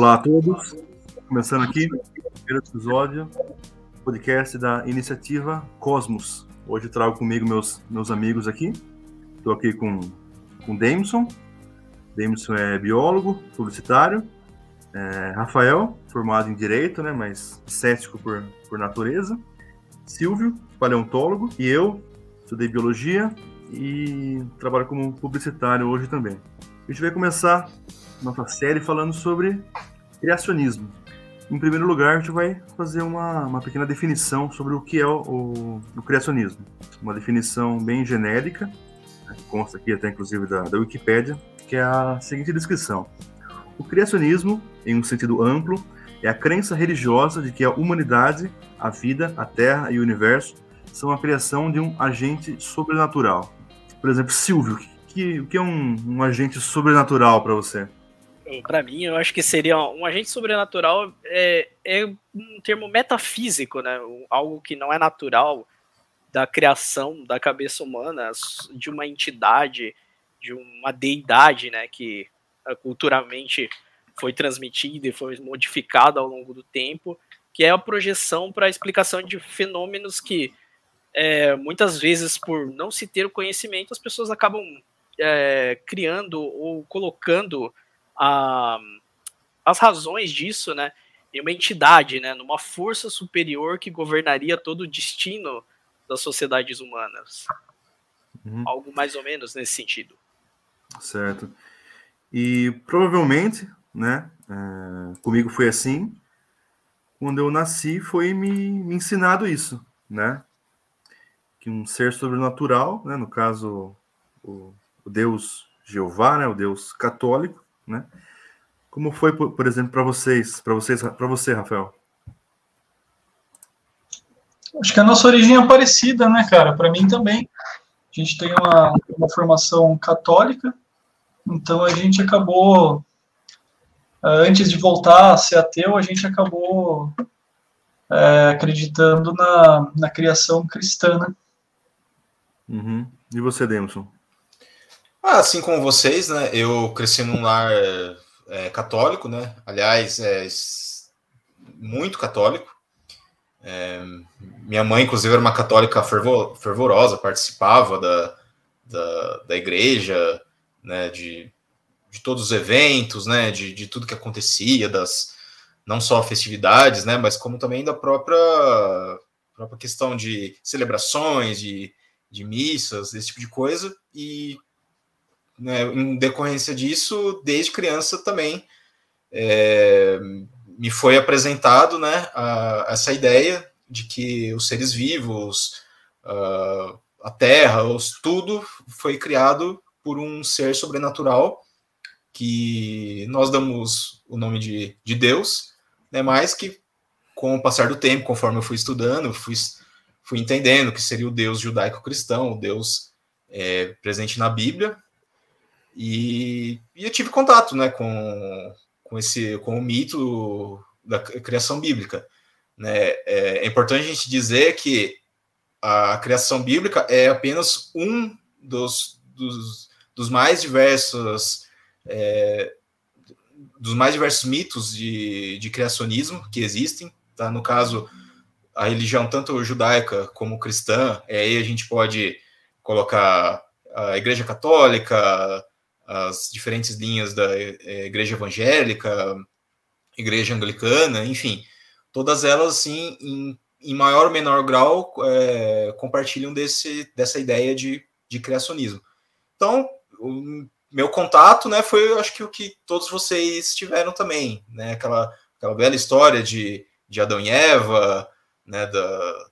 Olá a todos, começando aqui o primeiro episódio do podcast da iniciativa Cosmos. Hoje trago comigo meus, meus amigos aqui. Estou aqui com com Dameson. Dameson é biólogo, publicitário. É, Rafael, formado em Direito, né, mas cético por, por natureza. Silvio, paleontólogo. E eu, estudei Biologia e trabalho como publicitário hoje também. A gente vai começar nossa série falando sobre criacionismo. Em primeiro lugar, a gente vai fazer uma, uma pequena definição sobre o que é o, o, o criacionismo. Uma definição bem genérica, né, consta aqui até inclusive da, da Wikipédia, que é a seguinte descrição. O criacionismo, em um sentido amplo, é a crença religiosa de que a humanidade, a vida, a Terra e o universo são a criação de um agente sobrenatural. Por exemplo, Silvio, que, o que é um, um agente sobrenatural para você? Para mim, eu acho que seria um agente sobrenatural é, é um termo metafísico, né? Algo que não é natural da criação da cabeça humana, de uma entidade, de uma deidade, né? Que ah, culturalmente foi transmitida e foi modificada ao longo do tempo, que é a projeção para a explicação de fenômenos que é, muitas vezes, por não se ter o conhecimento, as pessoas acabam é, criando ou colocando a, as razões disso, né, em uma entidade, né, numa força superior que governaria todo o destino das sociedades humanas. Uhum. Algo mais ou menos nesse sentido. Certo. E provavelmente, né, é, comigo foi assim. Quando eu nasci, foi me, me ensinado isso, né? Que um ser sobrenatural, né, no caso o, o Deus Jeová, né, o Deus católico, né? Como foi, por, por exemplo, para vocês, para vocês, para você, Rafael? Acho que a nossa origem é parecida, né, cara? Para mim também. A gente tem uma, uma formação católica, então a gente acabou, antes de voltar a ser ateu, a gente acabou é, acreditando na, na criação cristã, né? Uhum. E você, Demson? Ah, assim como vocês, né? Eu cresci num lar é, católico, né? Aliás, é, muito católico. É, minha mãe, inclusive, era uma católica fervor, fervorosa, participava da, da, da igreja, né? De, de todos os eventos, né? De, de tudo que acontecia, das não só festividades, né? Mas como também da própria, própria questão de celebrações, de, de missas, esse tipo de coisa. E né, em decorrência disso, desde criança também é, me foi apresentado né, a, essa ideia de que os seres vivos, a, a Terra, os, tudo foi criado por um ser sobrenatural que nós damos o nome de, de Deus, né, mas que com o passar do tempo, conforme eu fui estudando, fui, fui entendendo que seria o Deus judaico-cristão, o Deus é, presente na Bíblia, e, e eu tive contato né, com, com, esse, com o mito da criação bíblica. Né? É, é importante a gente dizer que a criação bíblica é apenas um dos, dos, dos mais diversos é, dos mais diversos mitos de, de criacionismo que existem. Tá? No caso, a religião tanto judaica como cristã, aí a gente pode colocar a Igreja Católica, as diferentes linhas da é, igreja evangélica, igreja anglicana, enfim, todas elas, assim, em, em maior ou menor grau, é, compartilham desse, dessa ideia de, de criacionismo. Então, o meu contato, né, foi, acho que o que todos vocês tiveram também, né, aquela, aquela bela história de, de Adão e Eva, né, da,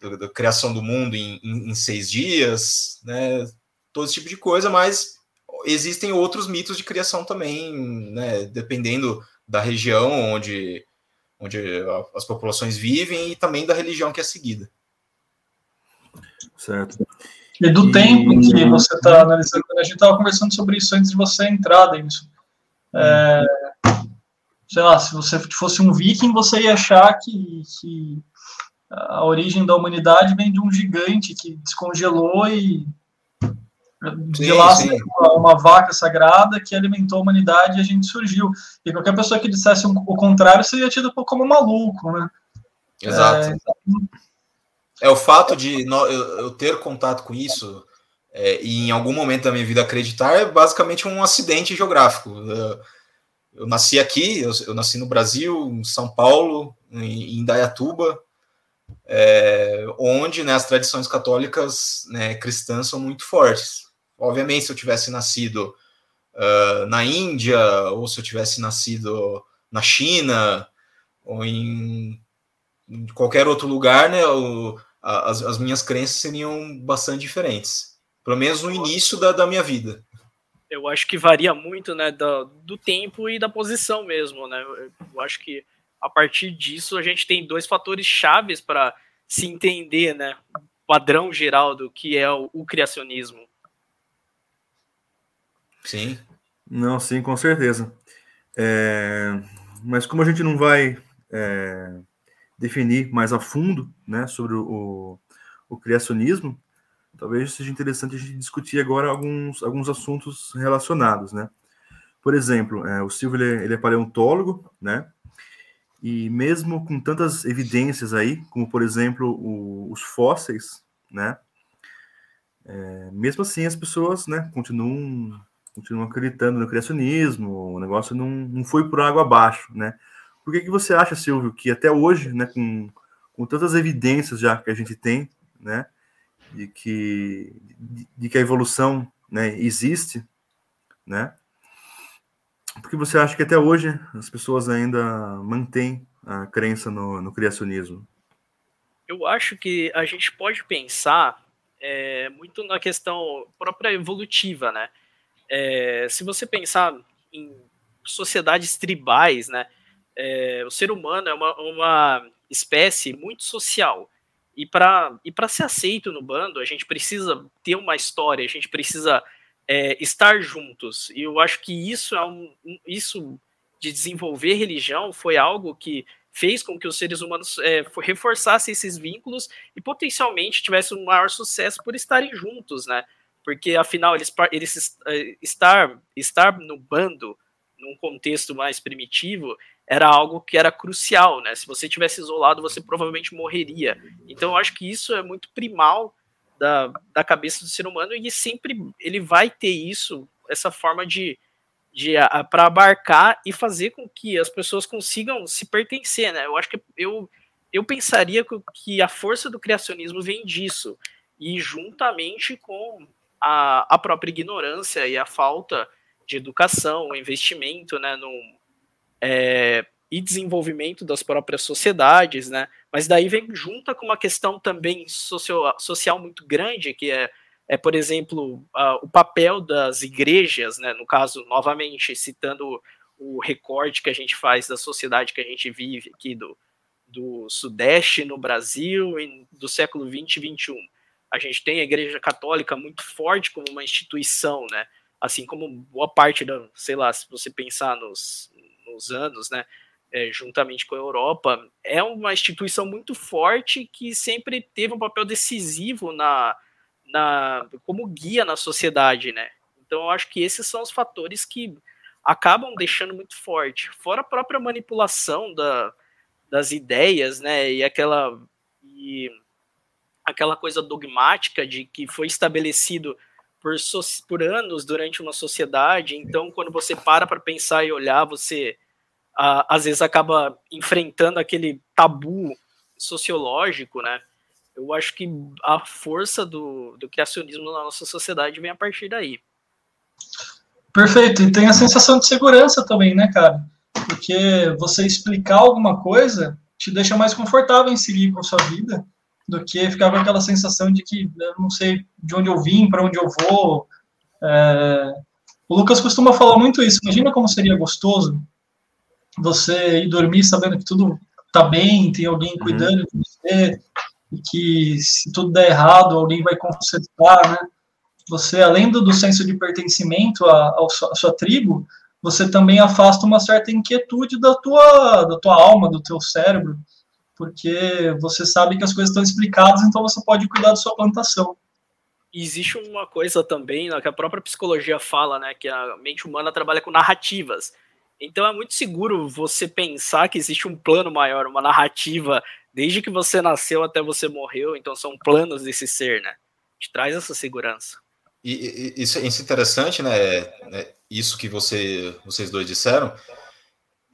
da, da criação do mundo em, em, em seis dias, né, todo esse tipo de coisa, mas existem outros mitos de criação também, né, dependendo da região onde, onde as populações vivem e também da religião que é seguida. Certo. E do e... tempo que você está analisando, a gente estava conversando sobre isso antes de você entrar, Denison. É, sei lá, se você fosse um viking, você ia achar que, que a origem da humanidade vem de um gigante que descongelou e De sim, lá sim. Uma, uma, vaca sagrada que alimentou a humanidade e a gente surgiu. E qualquer pessoa que dissesse um, o contrário seria tido como maluco, né? Exato. É, então... é o fato de eu, eu ter contato com isso é, e em algum momento da minha vida acreditar é basicamente um acidente geográfico. Eu, eu nasci aqui, eu, eu, nasci no Brasil, em São Paulo, em, em Dayatuba, é, onde né, as tradições católicas né, cristãs são muito fortes. Obviamente, se eu tivesse nascido uh, na Índia, ou se eu tivesse nascido na China, ou em, qualquer outro lugar, né, o, as, as minhas crenças seriam bastante diferentes. Pelo menos no início da, da minha vida. Eu acho que varia muito, né, do, do tempo e da posição mesmo, né? Eu acho que a partir disso a gente tem dois fatores chaves para se entender, né, o padrão geral do que é o, o criacionismo. Sim. Não, sim, com certeza. É, mas como a gente não vai é, definir mais a fundo né, sobre o, o criacionismo, talvez seja interessante a gente discutir agora alguns, alguns assuntos relacionados, né? Por exemplo, é, o Silvio ele é, ele é, paleontólogo, né? E mesmo com tantas evidências aí, como por exemplo o, os fósseis, né? É, mesmo assim as pessoas, né, continuam continuam acreditando no criacionismo, o negócio não, não foi por água abaixo, né? Por que, que você acha, Silvio, que até hoje, né, com, com tantas evidências já que a gente tem, né, de que, de, de que a evolução né, existe, né? Porque você acha que até hoje as pessoas ainda mantêm a crença no, no criacionismo? Eu acho que a gente pode pensar é, muito na questão própria evolutiva, né? É, se você pensar em sociedades tribais, né? É, o ser humano é uma, uma espécie muito social. E para e ser aceito no bando, a gente precisa ter uma história, a gente precisa é, estar juntos. E eu acho que isso é um, isso de desenvolver religião foi algo que fez com que os seres humanos é, reforçassem esses vínculos e potencialmente tivessem um maior sucesso por estarem juntos, né? Porque afinal eles, eles é, estar estar no bando num contexto mais primitivo era algo que era crucial, né? Se você tivesse isolado, você provavelmente morreria. Então, eu acho que isso é muito primal da, da cabeça do ser humano e sempre ele vai ter isso, essa forma de, de para abarcar e fazer com que as pessoas consigam se pertencer, né? Eu acho que eu, eu pensaria que a força do criacionismo vem disso e juntamente com a, a própria ignorância e a falta de educação, o investimento, né, é, e desenvolvimento das próprias sociedades, né? Mas daí vem junta com uma questão também social, muito grande, que é, é por exemplo, o papel das igrejas, né? No caso, novamente, citando o recorte que a gente faz da sociedade que a gente vive aqui do, do Sudeste no Brasil do século 20 e 21. A gente tem a Igreja Católica muito forte como uma instituição, né? Assim como boa parte da, sei lá, se você pensar nos, nos anos, né, é, juntamente com a Europa, é uma instituição muito forte que sempre teve um papel decisivo na, na como guia na sociedade, né? Então eu acho que esses são os fatores que acabam deixando muito forte. Fora a própria manipulação da, das ideias, né? E aquela e aquela coisa dogmática de que foi estabelecido por, so, por anos durante uma sociedade. Então, quando você para para pensar e olhar, você às vezes acaba enfrentando aquele tabu sociológico, né? Eu acho que a força do, do criacionismo na nossa sociedade vem a partir daí. Perfeito, e tem a sensação de segurança também, né, cara? Porque você explicar alguma coisa te deixa mais confortável em seguir com a sua vida do que ficar com aquela sensação de que eu não sei de onde eu vim, para onde eu vou. É... O Lucas costuma falar muito isso. Imagina como seria gostoso você ir dormir sabendo que tudo tá bem, tem alguém uhum. cuidando uhum. de você, e que se tudo der errado, alguém vai consertar, né? Você, além do, do senso de pertencimento à, à, sua, à sua tribo, você também afasta uma certa inquietude da tua, da tua alma, do teu cérebro, porque você sabe que as coisas estão explicadas, então você pode cuidar da sua plantação. existe uma coisa também né, que a própria psicologia fala, né? Que a mente humana trabalha com narrativas. Então é muito seguro você pensar que existe um plano maior, uma narrativa, desde que você nasceu até você morreu. Então são planos desse ser, né? Te traz essa segurança. E, e isso, é interessante, né? É, isso que você, vocês dois disseram.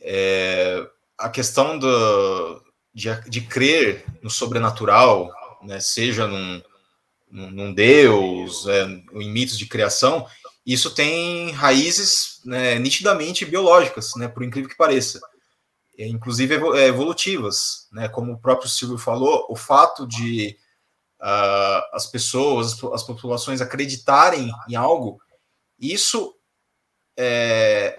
É, a questão do, de, de crer no sobrenatural, né, seja num, num, Deus, é, em mitos de criação, isso tem raízes né, nitidamente biológicas, né, por incrível que pareça, é, inclusive é, evolutivas, né, como o próprio Silvio falou, o fato de uh, as pessoas, as populações acreditarem em algo, isso é,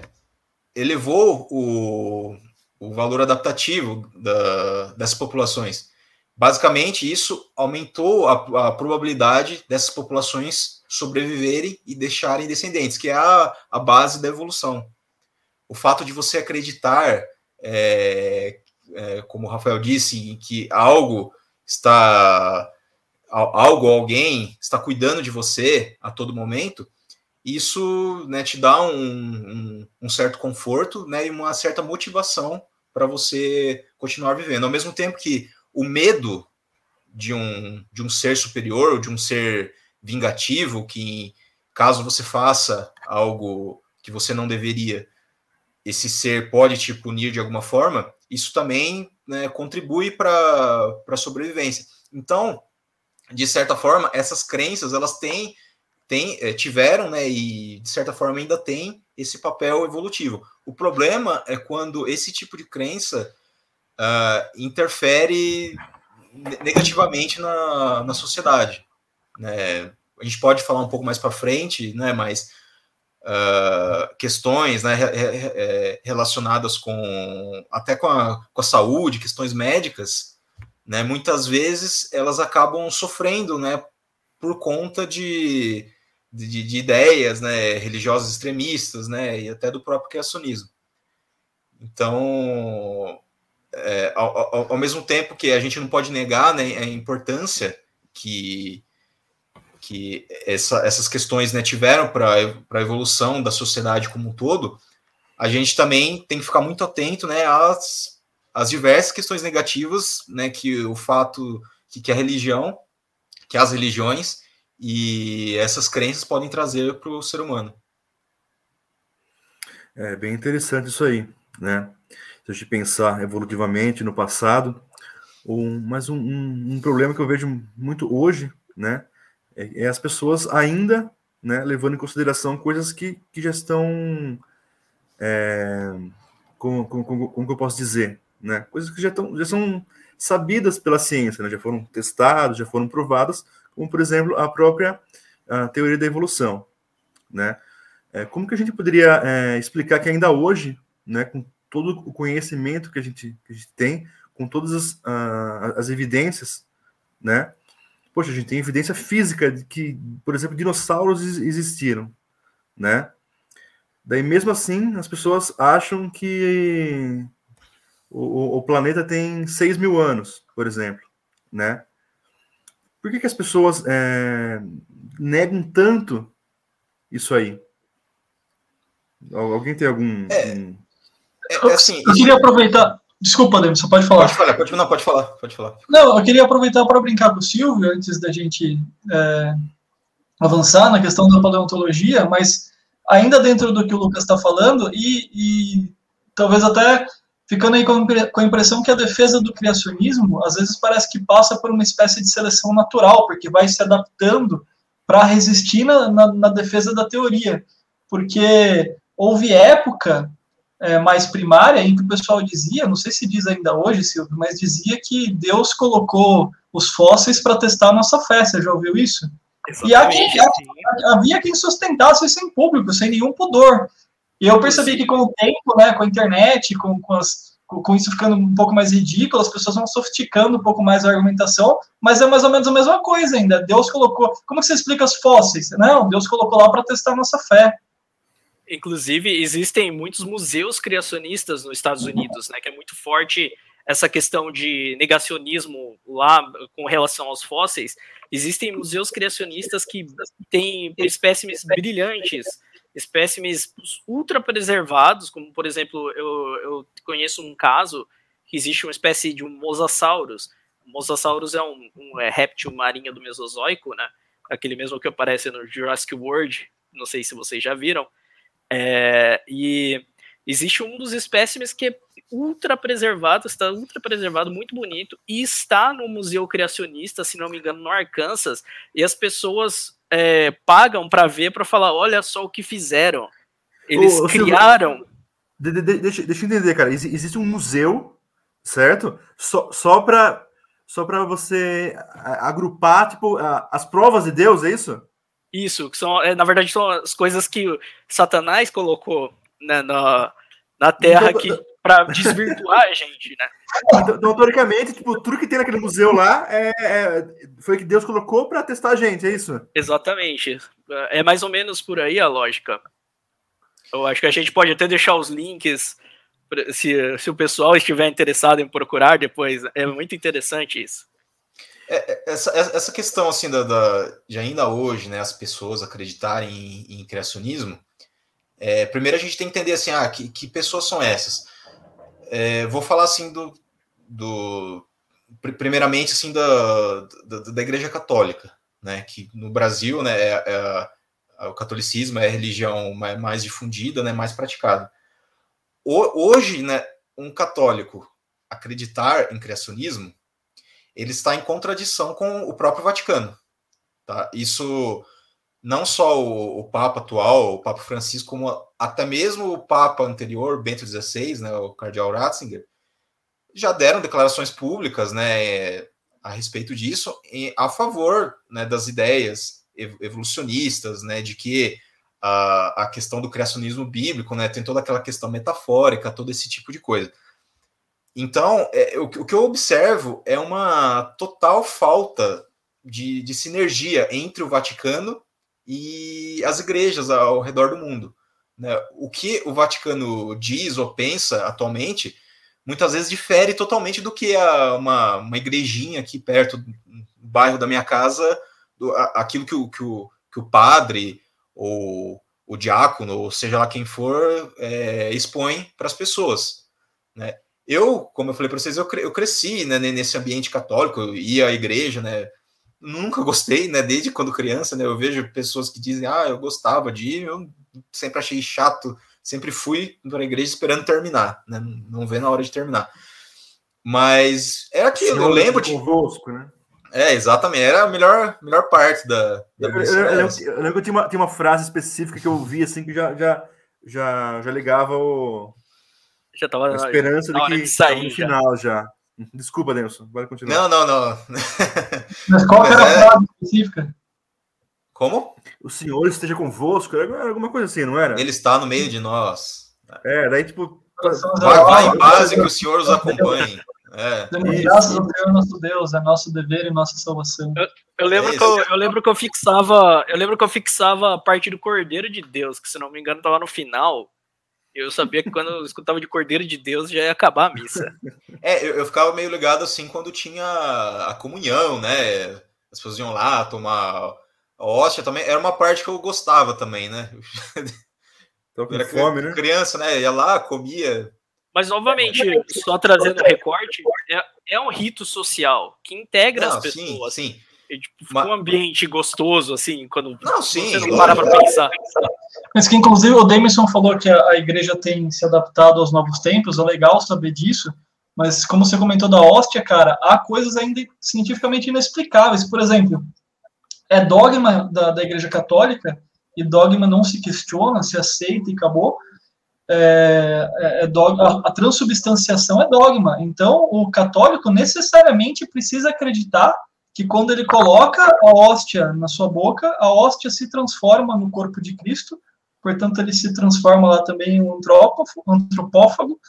elevou o, o valor adaptativo da, dessas populações. Basicamente, isso aumentou a, a, probabilidade dessas populações sobreviverem e deixarem descendentes, que é a, a base da evolução. O fato de você acreditar, é, é, como o Rafael disse, em que algo está. algo, alguém está cuidando de você a todo momento, isso né, te dá um, um, um, certo conforto né, e uma certa motivação para você continuar vivendo. Ao mesmo tempo que o medo de um, de um ser superior, ou de um ser vingativo, que caso você faça algo que você não deveria, esse ser pode te punir de alguma forma, isso também né, contribui para a sobrevivência. Então, de certa forma, essas crenças elas têm tem, é, tiveram, né, e de certa forma ainda tem esse papel evolutivo. O problema é quando esse tipo de crença uh, interfere negativamente na, na sociedade. Né? A gente pode falar um pouco mais para frente, né, mas uh, questões né, relacionadas com até com a, com a saúde, questões médicas, né, muitas vezes elas acabam sofrendo né, por conta de de, de, ideias né, religiosas extremistas, né, e até do próprio criacionismo. Então, é, ao, ao, ao, mesmo tempo que a gente não pode negar né, a importância que, que essa, essas questões né, tiveram para a evolução da sociedade como um todo, a gente também tem que ficar muito atento né, às, às diversas questões negativas né, que o fato que, que a religião, que as religiões e essas crenças podem trazer para o ser humano. É bem interessante isso aí, né? Se a gente pensar evolutivamente no passado, um, mas um, um, um, problema que eu vejo muito hoje, né, é, é, as pessoas ainda, né, levando em consideração coisas que, que já estão, é, como, como, como, como eu posso dizer, né, coisas que já, estão, já são sabidas pela ciência, né, já foram testadas, já foram provadas, como por exemplo a própria a teoria da evolução, né? É, como que a gente poderia é, explicar que ainda hoje, né, com todo o conhecimento que a gente, que a gente tem, com todas as, uh, as evidências, né? Poxa, a gente tem evidência física de que, por exemplo, dinossauros existiram, né? Daí, mesmo assim, as pessoas acham que o, o planeta tem 6 mil anos, por exemplo, né? Por que, que as pessoas é, negam tanto isso aí? Alguém tem algum. É, um... é, assim, eu queria aproveitar. Desculpa, Demi, você pode falar. Pode falar, pode, não, pode falar, pode falar. Não, eu queria aproveitar para brincar com o Silvio, antes da gente é, avançar na questão da paleontologia, mas ainda dentro do que o Lucas está falando, e, e talvez até ficando aí com a impressão que a defesa do criacionismo às vezes parece que passa por uma espécie de seleção natural, porque vai se adaptando para resistir na, na, na, defesa da teoria. Porque houve época é, mais primária em que o pessoal dizia, não sei se diz ainda hoje, Silvio, mas dizia que Deus colocou os fósseis para testar a nossa fé. Você já ouviu isso? Exatamente, e havia, havia quem sustentasse isso em público, sem nenhum pudor. E eu percebi que com o tempo, né, com a internet, com, com, as, com isso ficando um pouco mais ridículo, as pessoas vão sofisticando um pouco mais a argumentação, mas é mais ou menos a mesma coisa ainda. Deus colocou. Como que você explica os fósseis? Não, Deus colocou lá para testar a nossa fé. Inclusive, existem muitos museus criacionistas nos Estados Unidos, né, que é muito forte essa questão de negacionismo lá com relação aos fósseis, existem museus criacionistas que têm espécimes brilhantes, espécimes ultra preservados, como por exemplo, eu, eu conheço um caso que existe uma espécie de um mosasaurus. O mosasaurus é um, um é, réptil marinho do Mesozoico, né? Aquele mesmo que aparece no Jurassic World, não sei se vocês já viram. É, e existe um dos espécimes que é ultra preservado, está ultra preservado, muito bonito, e está no Museu Criacionista, se não me engano, no Arkansas, e as pessoas é, pagam para ver, para falar, olha só o que fizeram. Eles ô, criaram. De, de, deixa, deixa eu entender, cara. Existe um museu, certo? Só, só para só para você agrupar tipo as provas de Deus, é isso? Isso, que são, é, na verdade, são as coisas que Satanás colocou né, na, na Terra então, que para desvirtuar a gente, né? Então, então, teoricamente, tipo, tudo que tem naquele museu lá é, é foi que Deus colocou para testar a gente, é isso? Exatamente. É mais ou menos por aí a lógica. Eu acho que a gente pode até deixar os links se, se o pessoal estiver interessado em procurar depois. É muito interessante isso. É, é essa, essa questão assim da, da, de ainda hoje, né, as pessoas acreditarem em, em criacionismo, é, primeiro a gente tem que entender assim, ah, que, que pessoas são essas? É, vou falar assim do, do primeiramente assim da, da, da, Igreja Católica, né? Que no Brasil, né, é, é, o catolicismo é a religião mais, difundida, né, mais praticada. O, hoje, né, um católico acreditar em criacionismo, ele está em contradição com o próprio Vaticano, tá? Isso não só o, o, Papa atual, o Papa Francisco, como até mesmo o Papa anterior, Bento XVI, né, o Cardeal Ratzinger, já deram declarações públicas né, a respeito disso, a favor né, das ideias evolucionistas, né, de que a, a questão do criacionismo bíblico né, tem toda aquela questão metafórica, todo esse tipo de coisa. Então, é, o, o que eu observo é uma total falta de, de sinergia entre o Vaticano e as igrejas ao redor do mundo. Né? O que o Vaticano diz ou pensa atualmente, muitas vezes difere totalmente do que a, uma, uma igrejinha aqui perto do bairro da minha casa, do, a, aquilo que o, que, o, que o padre ou o diácono, ou seja lá quem for, é, expõe para as pessoas. Né? Eu, como eu falei para vocês, eu, cre eu cresci né, nesse ambiente católico, eu ia à igreja, né, nunca gostei, né? Desde quando criança, né? Eu vejo pessoas que dizem, ah, eu gostava de ir, eu sempre achei chato, sempre fui para a igreja esperando terminar, né? Não vê na hora de terminar. Mas é aquilo, eu lembro de. Convosco, né? É, exatamente, era a melhor, melhor parte da. da eu, eu, eu, lembro, eu, lembro, que tinha uma, tinha uma frase específica que eu vi assim que já, já, já, já ligava o. Já tava a esperança de que sair, no final já. Desculpa, Nelson, vai continuar. Não, não, não. Mas qual Mas era é... a frase específica? Como? O Senhor esteja convosco, era alguma coisa assim, não era? Ele está no meio de nós. É, daí tipo. Vai, vai em paz e que o Senhor os acompanhe. É. Graças ao Senhor nosso Deus, é nosso dever e nossa salvação. Eu, eu lembro, é que eu, eu, lembro que eu fixava, eu lembro que eu fixava a parte do Cordeiro de Deus, que se não me engano estava no final, eu sabia que quando eu escutava de Cordeiro de Deus já ia acabar a missa. É, eu, eu ficava meio ligado assim quando tinha a comunhão, né? As pessoas iam lá tomar hóstia também. Era uma parte que eu gostava também, né? Tô com Era fome, né? Criança, né? Ia lá, comia. Mas, novamente, só trazendo recorte, é, é um rito social que integra Não, as pessoas. Sim, sim. E, tipo, Mas... um ambiente gostoso, assim, quando não, sim, você não para pra pensar. Mas que, inclusive, o Demerson falou que a, a, igreja tem se adaptado aos novos tempos, é legal saber disso, mas como você comentou da hóstia, cara, há coisas ainda cientificamente inexplicáveis. Por exemplo, é dogma da, da igreja católica, e dogma não se questiona, se aceita e acabou, é, é, é dogma, a, a transubstanciação é dogma. Então, o católico necessariamente precisa acreditar que quando ele coloca a hóstia na sua boca, a hóstia se transforma no corpo de Cristo, portanto ele se transforma lá também em um antropófago,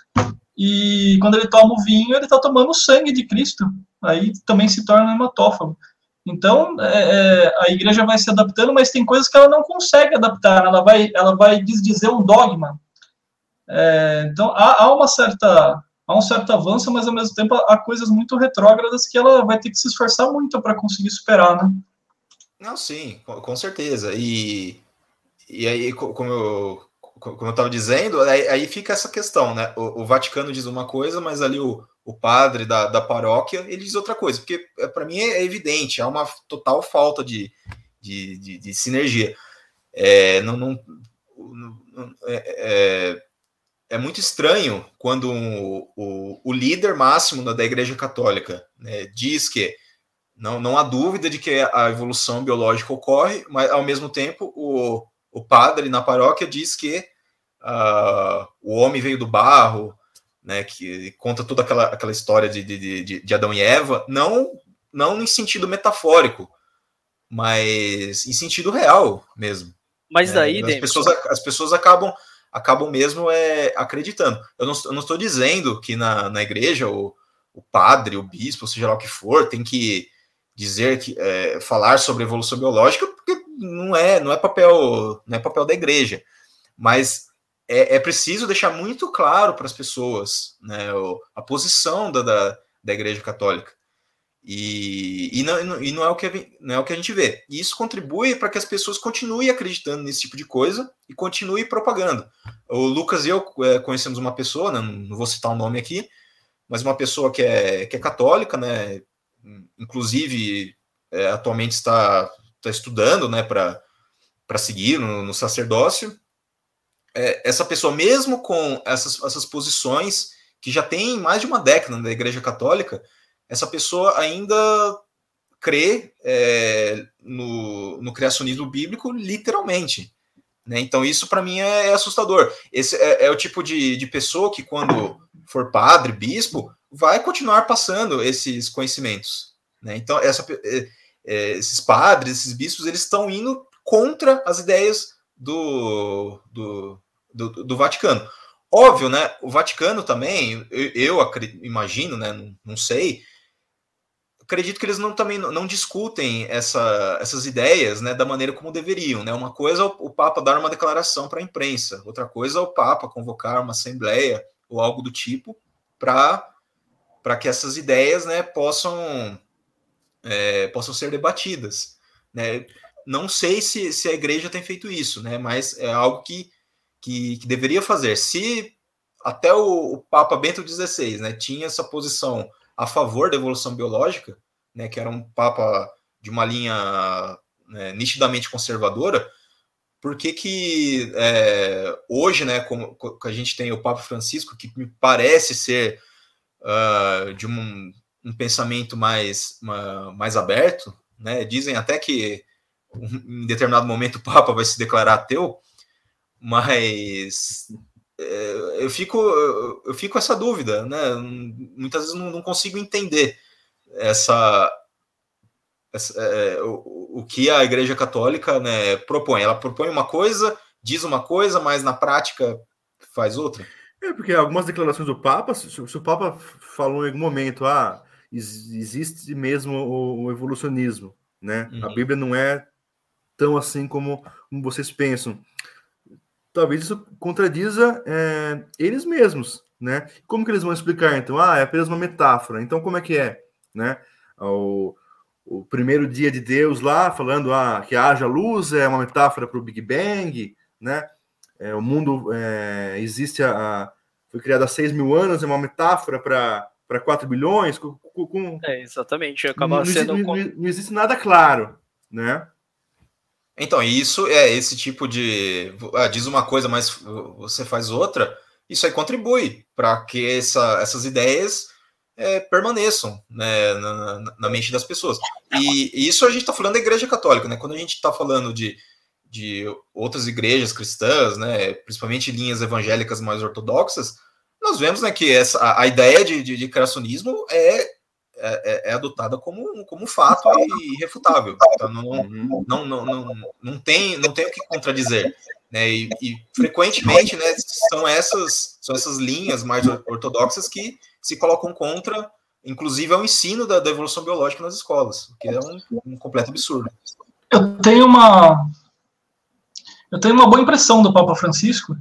e quando ele toma o vinho, ele está tomando o sangue de Cristo, aí também se torna hematófago. Então, é, é, a igreja vai se adaptando, mas tem coisas que ela não consegue adaptar, ela vai, ela vai desdizer um dogma. É, então, há, há, uma certa há um certo avanço, mas ao mesmo tempo há coisas muito retrógradas que ela vai ter que se esforçar muito para conseguir superar, né? Não, sim, com certeza. E, e aí, como eu, como eu estava dizendo, aí, aí, fica essa questão, né? O, o, Vaticano diz uma coisa, mas ali o, o padre da, da paróquia ele diz outra coisa, porque é, para mim é evidente, há uma total falta de, de, de, de sinergia. É, não, não, não é, é, é, muito estranho quando um, o, o líder máximo da Igreja Católica né, diz que não, não há dúvida de que a evolução biológica ocorre, mas ao mesmo tempo o, o padre na paróquia diz que uh, o homem veio do barro, né, que conta toda aquela, aquela história de, de, de, de Adão e Eva, não, não em sentido metafórico, mas em sentido real mesmo. Mas daí, né? as, pessoas, as pessoas acabam acabam mesmo é, acreditando. Eu não, eu não estou dizendo que na, na igreja o, o padre, o bispo, seja lá o que for, tem que dizer que é, falar sobre evolução biológica, porque não é não é papel não é papel da igreja, mas é, é preciso deixar muito claro para as pessoas né, a posição da, da, da igreja católica. E, e, não, e não, é o que, não é o que a gente vê. E isso contribui para que as pessoas continuem acreditando nesse tipo de coisa e continuem propagando. O Lucas e eu é, conhecemos uma pessoa, né, não vou citar o nome aqui, mas uma pessoa que é, que é católica, né, inclusive é, atualmente está, está estudando né, para seguir no, no sacerdócio. É, essa pessoa, mesmo com essas, essas posições que já tem mais de uma década na Igreja Católica, essa pessoa ainda crê é, no, no criacionismo bíblico literalmente. Né? Então, isso para mim é, é, assustador. Esse é, é, o tipo de, de pessoa que, quando for padre, bispo, vai continuar passando esses conhecimentos. Né? Então, essa, é, é, esses padres, esses bispos, eles estão indo contra as ideias do, do, do, do Vaticano. Óbvio, né? O Vaticano também, eu, eu imagino, né? Não, não sei, acredito que eles não também não discutem essa, essas ideias né, da maneira como deveriam. Né? Uma coisa é o, o Papa dar uma declaração para a imprensa, outra coisa é o Papa convocar uma assembleia ou algo do tipo para que essas ideias né, possam, é, possam ser debatidas. Né? Não sei se, se a igreja tem feito isso, né, mas é algo que, que, que deveria fazer. Se até o, o Papa Bento XVI né, tinha essa posição a favor da evolução biológica, né, que era um papa de uma linha né, nitidamente conservadora, por que que é, hoje, né, como, a gente tem o Papa Francisco, que me parece ser uh, de um, um, pensamento mais, uma, mais aberto, né, dizem até que em determinado momento o Papa vai se declarar ateu, mas é, eu fico eu fico com essa dúvida, né? Muitas vezes não, não consigo entender essa, essa é, o, o que a Igreja Católica né, propõe. Ela propõe uma coisa, diz uma coisa, mas na prática faz outra. É porque algumas declarações do Papa, se, se o Papa falou em algum momento, ah, existe mesmo o, o evolucionismo, né? Uhum. A Bíblia não é tão assim como, vocês pensam talvez isso contradiza é, eles mesmos, né? Como que eles vão explicar, então? Ah, é apenas uma metáfora. Então, como é que é, né? O, o primeiro dia de Deus lá, falando ah, que haja luz, é uma metáfora para o Big Bang, né? É, o mundo é, existe, a, a, foi criado há 6 mil anos, é uma metáfora para para 4 bilhões. Com, com, é, exatamente. Acaba não, sendo... Não, não, não existe nada claro, né? Então, isso é esse tipo de. Ah, diz uma coisa, mas você faz outra. Isso aí contribui para que essa, essas ideias é, permaneçam né, na, na, mente das pessoas. E, e isso a gente está falando da Igreja Católica, né? Quando a gente está falando de, de outras igrejas cristãs, né, principalmente linhas evangélicas mais ortodoxas, nós vemos né, que essa, a, a ideia de, de, de criacionismo é é, é, é, adotada como, como um fato irrefutável. Então, não, uhum. não, não, não, não, tem, não tem o que contradizer. Né? E, e, frequentemente né, são, essas, são essas linhas mais ortodoxas que se colocam contra, inclusive, ao ensino da, da evolução biológica nas escolas, o que é um, um completo absurdo. Eu tenho uma eu tenho uma boa impressão do Papa Francisco,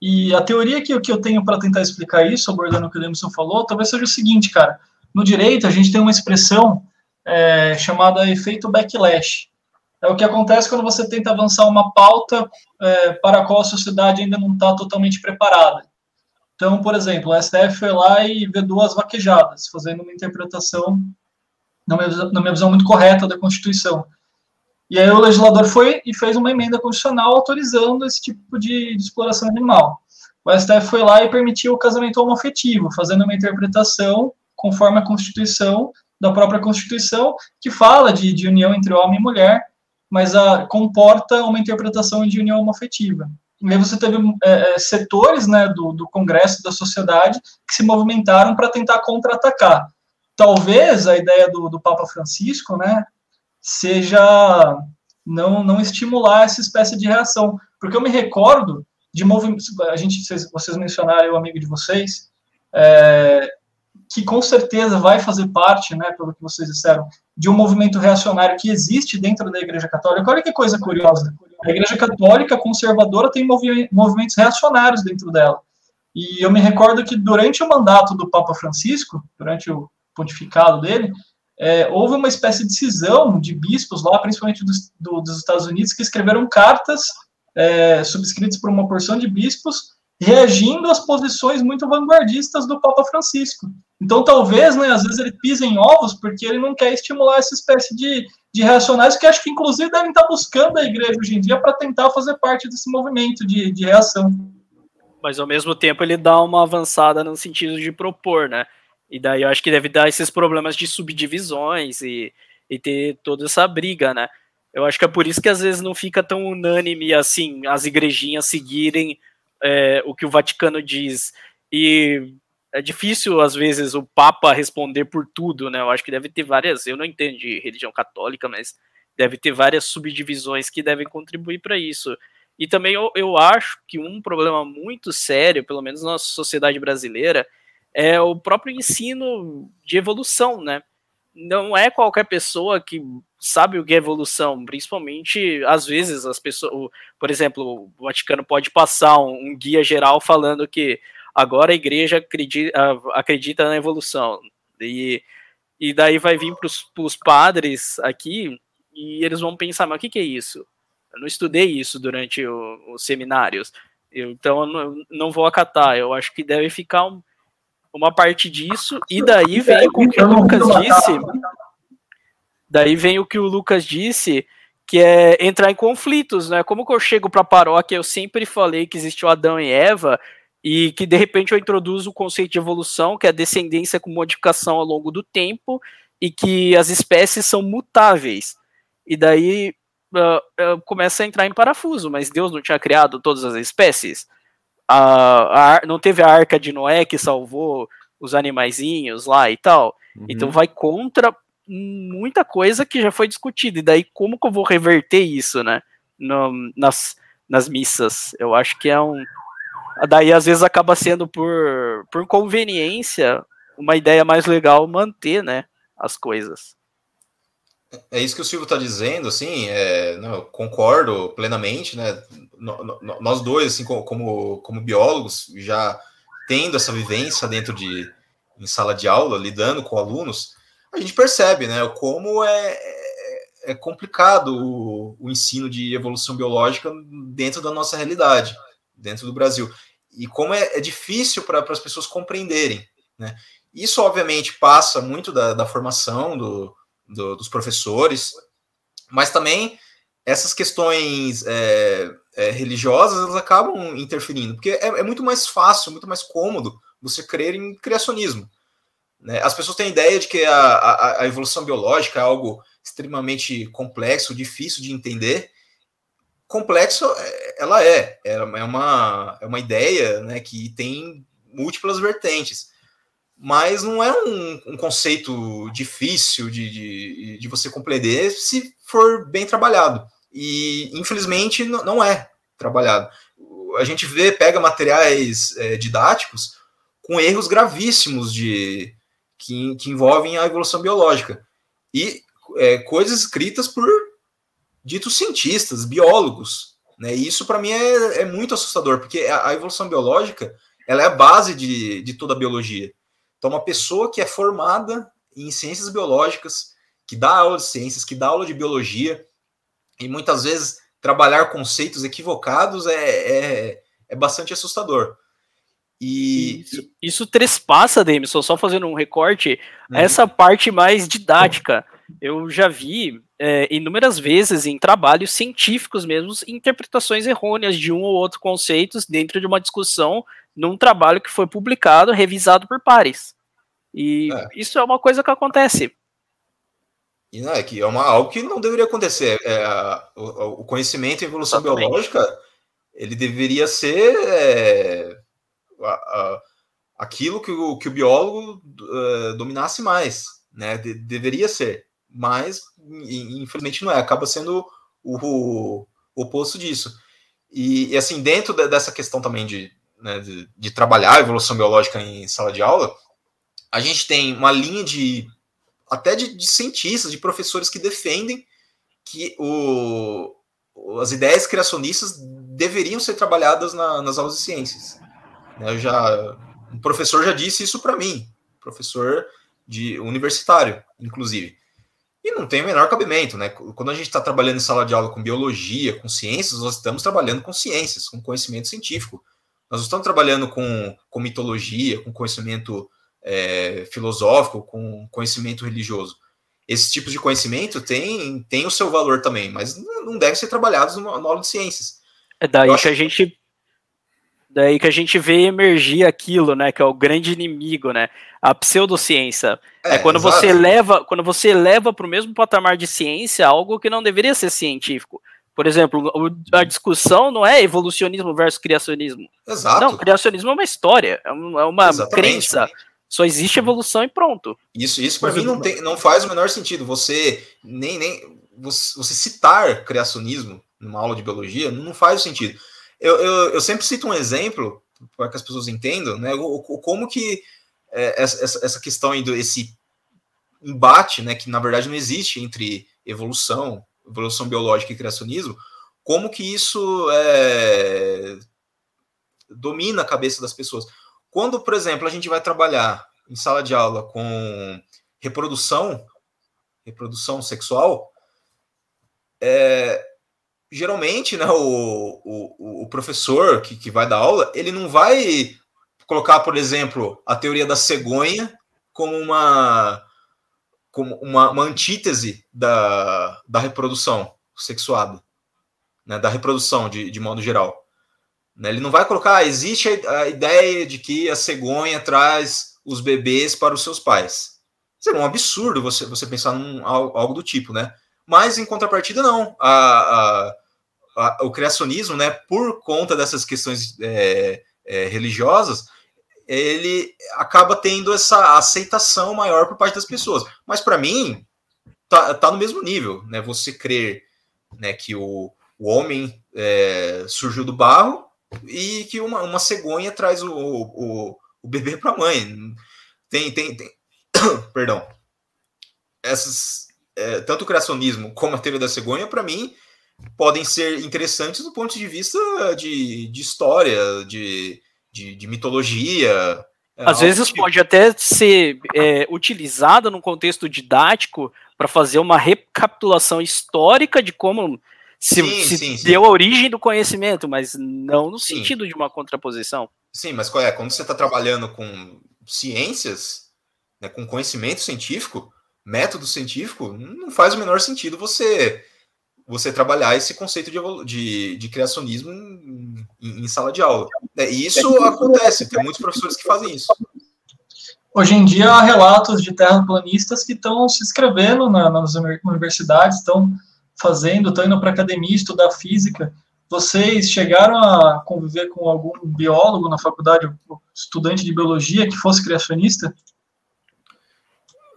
E a teoria que, que eu tenho para tentar explicar isso, abordando o que o Lemerson falou, talvez seja o seguinte, cara. No direito, a gente tem uma expressão é, chamada efeito backlash. É o que acontece quando você tenta avançar uma pauta é, para a qual a sociedade ainda não está totalmente preparada. Então, por exemplo, o STF foi lá e vê duas vaquejadas, fazendo uma interpretação, na minha, na minha visão, muito correta da Constituição. E aí o legislador foi e fez uma emenda constitucional autorizando esse tipo de, de exploração animal. O STF foi lá e permitiu o casamento homoafetivo, fazendo uma interpretação conforme a Constituição, da própria Constituição, que fala de, de união entre homem e mulher, mas a, comporta uma interpretação de união homoafetiva. E aí você teve é, é, setores né, do, do Congresso, da sociedade, que se movimentaram para tentar contra-atacar. Talvez a ideia do, do Papa Francisco, né, seja não, não estimular essa espécie de reação. Porque eu me recordo de movimentos, a gente, vocês, mencionaram, o amigo de vocês, é, que com certeza vai fazer parte, né, pelo que vocês disseram, de um movimento reacionário que existe dentro da Igreja Católica. Olha que coisa curiosa. A Igreja Católica conservadora tem movimentos reacionários dentro dela. E eu me recordo que durante o mandato do Papa Francisco, durante o pontificado dele, é, houve uma espécie de cisão de bispos lá, principalmente dos, do, dos Estados Unidos, que escreveram cartas é, subscritas por uma porção de bispos, reagindo às posições muito vanguardistas do Papa Francisco. Então, talvez, né, às vezes ele pisa em ovos porque ele não quer estimular essa espécie de, de reacionários que acho que, inclusive, devem estar buscando a igreja hoje em dia para tentar fazer parte desse movimento de, de reação. Mas, ao mesmo tempo, ele dá uma avançada no sentido de propor, né? E daí eu acho que deve dar esses problemas de subdivisões e, e ter toda essa briga, né? Eu acho que é por isso que às vezes não fica tão unânime assim as igrejinhas seguirem é, o que o Vaticano diz. E é difícil, às vezes, o Papa responder por tudo, né? Eu acho que deve ter várias. Eu não entendo de religião católica, mas deve ter várias subdivisões que devem contribuir para isso. E também eu, eu acho que um problema muito sério, pelo menos na sociedade brasileira, é o próprio ensino de evolução, né? Não é qualquer pessoa que sabe o que é evolução, principalmente às vezes as pessoas, por exemplo, o Vaticano pode passar um, um guia geral falando que agora a igreja acredita, acredita na evolução. E, e daí vai vir para os padres aqui e eles vão pensar, mas o que, que é isso? Eu não estudei isso durante o, os seminários, eu, então eu não, não vou acatar. Eu acho que deve ficar um, uma parte disso, e daí vem com o que o Lucas disse. Daí vem o que o Lucas disse, que é entrar em conflitos, né? Como que eu chego para a paróquia, eu sempre falei que existiu Adão e Eva, e que de repente eu introduzo o conceito de evolução, que é a descendência com modificação ao longo do tempo, e que as espécies são mutáveis. E daí uh, uh, começa a entrar em parafuso, mas Deus não tinha criado todas as espécies? a, a, não teve a arca de Noé que salvou os animaizinhos lá e tal. Uhum. Então vai contra muita coisa que já foi discutida. E daí, como que eu vou reverter isso, né? No, nas, nas missas? Eu acho que é um. Daí, às vezes, acaba sendo por, por conveniência uma ideia mais legal manter, né? As coisas. É isso que o Silvio está dizendo, assim, é, não, concordo plenamente, né? Nós dois, assim, como, como biólogos, já tendo essa vivência dentro de em sala de aula, lidando com alunos, a gente percebe, né, como é, é, é complicado o, o ensino de evolução biológica dentro da nossa realidade, dentro do Brasil, e como é, é difícil para as pessoas compreenderem, né? Isso, obviamente, passa muito da, da formação do, do, dos professores, mas também essas questões é, é, religiosas elas acabam interferindo, porque é, é, muito mais fácil, muito mais cômodo você crer em criacionismo. Né? As pessoas têm a ideia de que a, a, a, evolução biológica é algo extremamente complexo, difícil de entender. Complexo é, ela é, é uma, é uma ideia né, que tem múltiplas vertentes mas não é um, um conceito difícil de, de, de, você compreender se for bem trabalhado. E, infelizmente, não é trabalhado. A gente vê, pega materiais é, didáticos com erros gravíssimos de que, que envolvem a evolução biológica. E é, coisas escritas por ditos cientistas, biólogos, Né? E isso para mim é, é, muito assustador, porque a, a, evolução biológica ela é a base de, de toda a biologia. Então, uma pessoa que é formada em ciências biológicas, que dá aula de ciências, que dá aula de biologia, e muitas vezes trabalhar conceitos equivocados é, é, é bastante assustador. E isso, isso trespassa, Demisson, só fazendo um recorte, uhum. essa parte mais didática. Eu já vi é, inúmeras vezes em trabalhos científicos mesmo interpretações errôneas de um ou outro conceito dentro de uma discussão num trabalho que foi publicado, revisado por pares. E é. isso é uma coisa que acontece. E não, é que é uma, algo que não deveria acontecer. É, o, o, conhecimento em evolução Exatamente. biológica ele deveria ser é, a, a, aquilo que o, que o biólogo uh, dominasse mais, né? De, deveria ser, mas infelizmente não é. Acaba sendo o, o, oposto disso. E, e, assim, dentro de, dessa questão também de, né, de, de trabalhar a evolução biológica em sala de aula, a gente tem uma linha de até de, de cientistas, de professores que defendem que o, as ideias criacionistas deveriam ser trabalhadas na, nas aulas de ciências. Eu já, um professor já disse isso para mim, professor de universitário, inclusive. E não tem o menor cabimento, né? Quando a gente está trabalhando em sala de aula com biologia, com ciências, nós estamos trabalhando com ciências, com conhecimento científico. Nós não estamos trabalhando com, com mitologia, com conhecimento é, filosófico, com conhecimento religioso. Esses tipos de conhecimento têm tem o seu valor também, mas não devem ser trabalhados no, no aula de ciências. É daí que a gente daí que a gente vê emergir aquilo, né, que é o grande inimigo, né, a pseudociência. É, é quando exato. você leva, quando você leva para o mesmo patamar de ciência algo que não deveria ser científico. Por exemplo, a discussão não é evolucionismo versus criacionismo. Exato. Não, criacionismo é uma história, é uma Exatamente. crença. Só existe evolução e pronto. Isso, isso para mim não, tem, não faz o menor sentido. Você nem, nem você, você citar criacionismo numa aula de biologia não faz sentido. Eu, eu, eu sempre cito um exemplo para que as pessoas entendam, né? O, o como que é, essa, essa questão esse embate, né? Que na verdade não existe entre evolução, evolução biológica e criacionismo. Como que isso é, domina a cabeça das pessoas? Quando, por exemplo, a gente vai trabalhar em sala de aula com reprodução, reprodução sexual, é, geralmente, né, o, o, o professor que, que vai dar aula, ele não vai colocar, por exemplo, a teoria da cegonha como uma, como uma, uma antítese da, da reprodução sexuada, né, da reprodução de, de modo geral. Né? Ele não vai colocar, ah, existe a, a, ideia de que a cegonha traz os bebês para os seus pais. Seria um absurdo você, você pensar num algo do tipo, né? Mas, em contrapartida, não. A, a, o criacionismo, né, por conta dessas questões é, é, religiosas, ele acaba tendo essa aceitação maior por parte das pessoas. Mas, para mim, tá, tá no mesmo nível, né? Você crer né, que o, o homem é, surgiu do barro e que uma, uma cegonha traz o, o, o bebê para a mãe. Tem, tem, tem. Perdão. Essas, é, tanto o criacionismo como a teoria da cegonha, para mim, podem ser interessantes do ponto de vista de, de história, de, de, de mitologia. É, Às vezes tipo. pode até ser é, utilizado num contexto didático para fazer uma recapitulação histórica de como se, sim, se sim, deu sim. a origem do conhecimento, mas não no sentido de uma contraposição. Sim, mas qual é? Quando você está trabalhando com ciências, né, com conhecimento científico, método científico, não faz o menor sentido você você trabalhar esse conceito de, de, de criacionismo em, em, sala de aula. É, e isso acontece, tem muitos professores que fazem isso. Hoje em dia há relatos de terraplanistas que estão se inscrevendo na, nas universidades, estão fazendo, estão indo para academia estudar física. Vocês chegaram a conviver com algum biólogo na faculdade, estudante de biologia que fosse criacionista?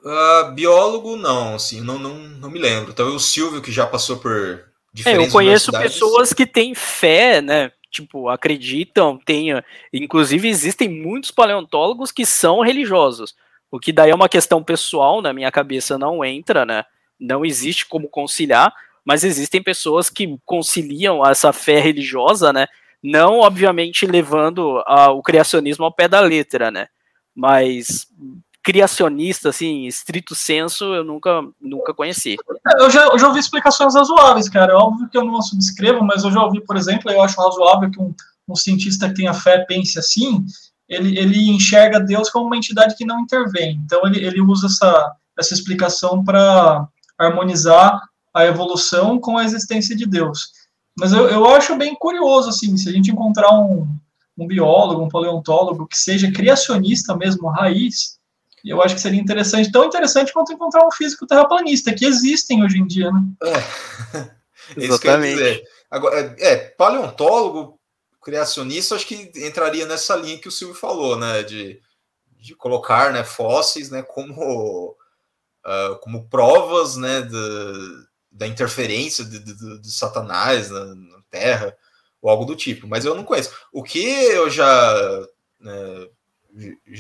Uh, biólogo, não, assim, não, não, não me lembro. Talvez o Silvio, que já passou por diferentes é, Eu conheço pessoas que têm fé, né? Tipo, acreditam, tem. Inclusive, existem muitos paleontólogos que são religiosos. O que daí é uma questão pessoal, na minha cabeça não entra, né? Não existe como conciliar, mas existem pessoas que conciliam essa fé religiosa, né? Não, obviamente, levando a, o criacionismo ao pé da letra, né? Mas criacionista, assim, estrito senso, eu nunca, nunca conheci. Eu já, eu já ouvi explicações razoáveis, cara. É óbvio que eu não subscrevo, mas eu já ouvi, por exemplo, eu acho razoável que um, um cientista que tenha fé pense assim, ele, ele enxerga Deus como uma entidade que não intervém. Então, ele, ele usa essa, essa explicação para harmonizar a evolução com a existência de Deus. Mas eu, eu acho bem curioso, assim, se a gente encontrar um, um biólogo, um paleontólogo que seja criacionista mesmo, raiz, eu acho que seria interessante, tão interessante quanto encontrar um físico terraplanista, que existem hoje em dia, né? É. Exatamente. Agora, é, paleontólogo, criacionista, acho que entraria nessa linha que o Silvio falou, né? De, de colocar né, fósseis né, como, uh, como provas né, de, da interferência de, de, de Satanás na, na, Terra, ou algo do tipo. Mas eu não conheço. O que eu já. Né,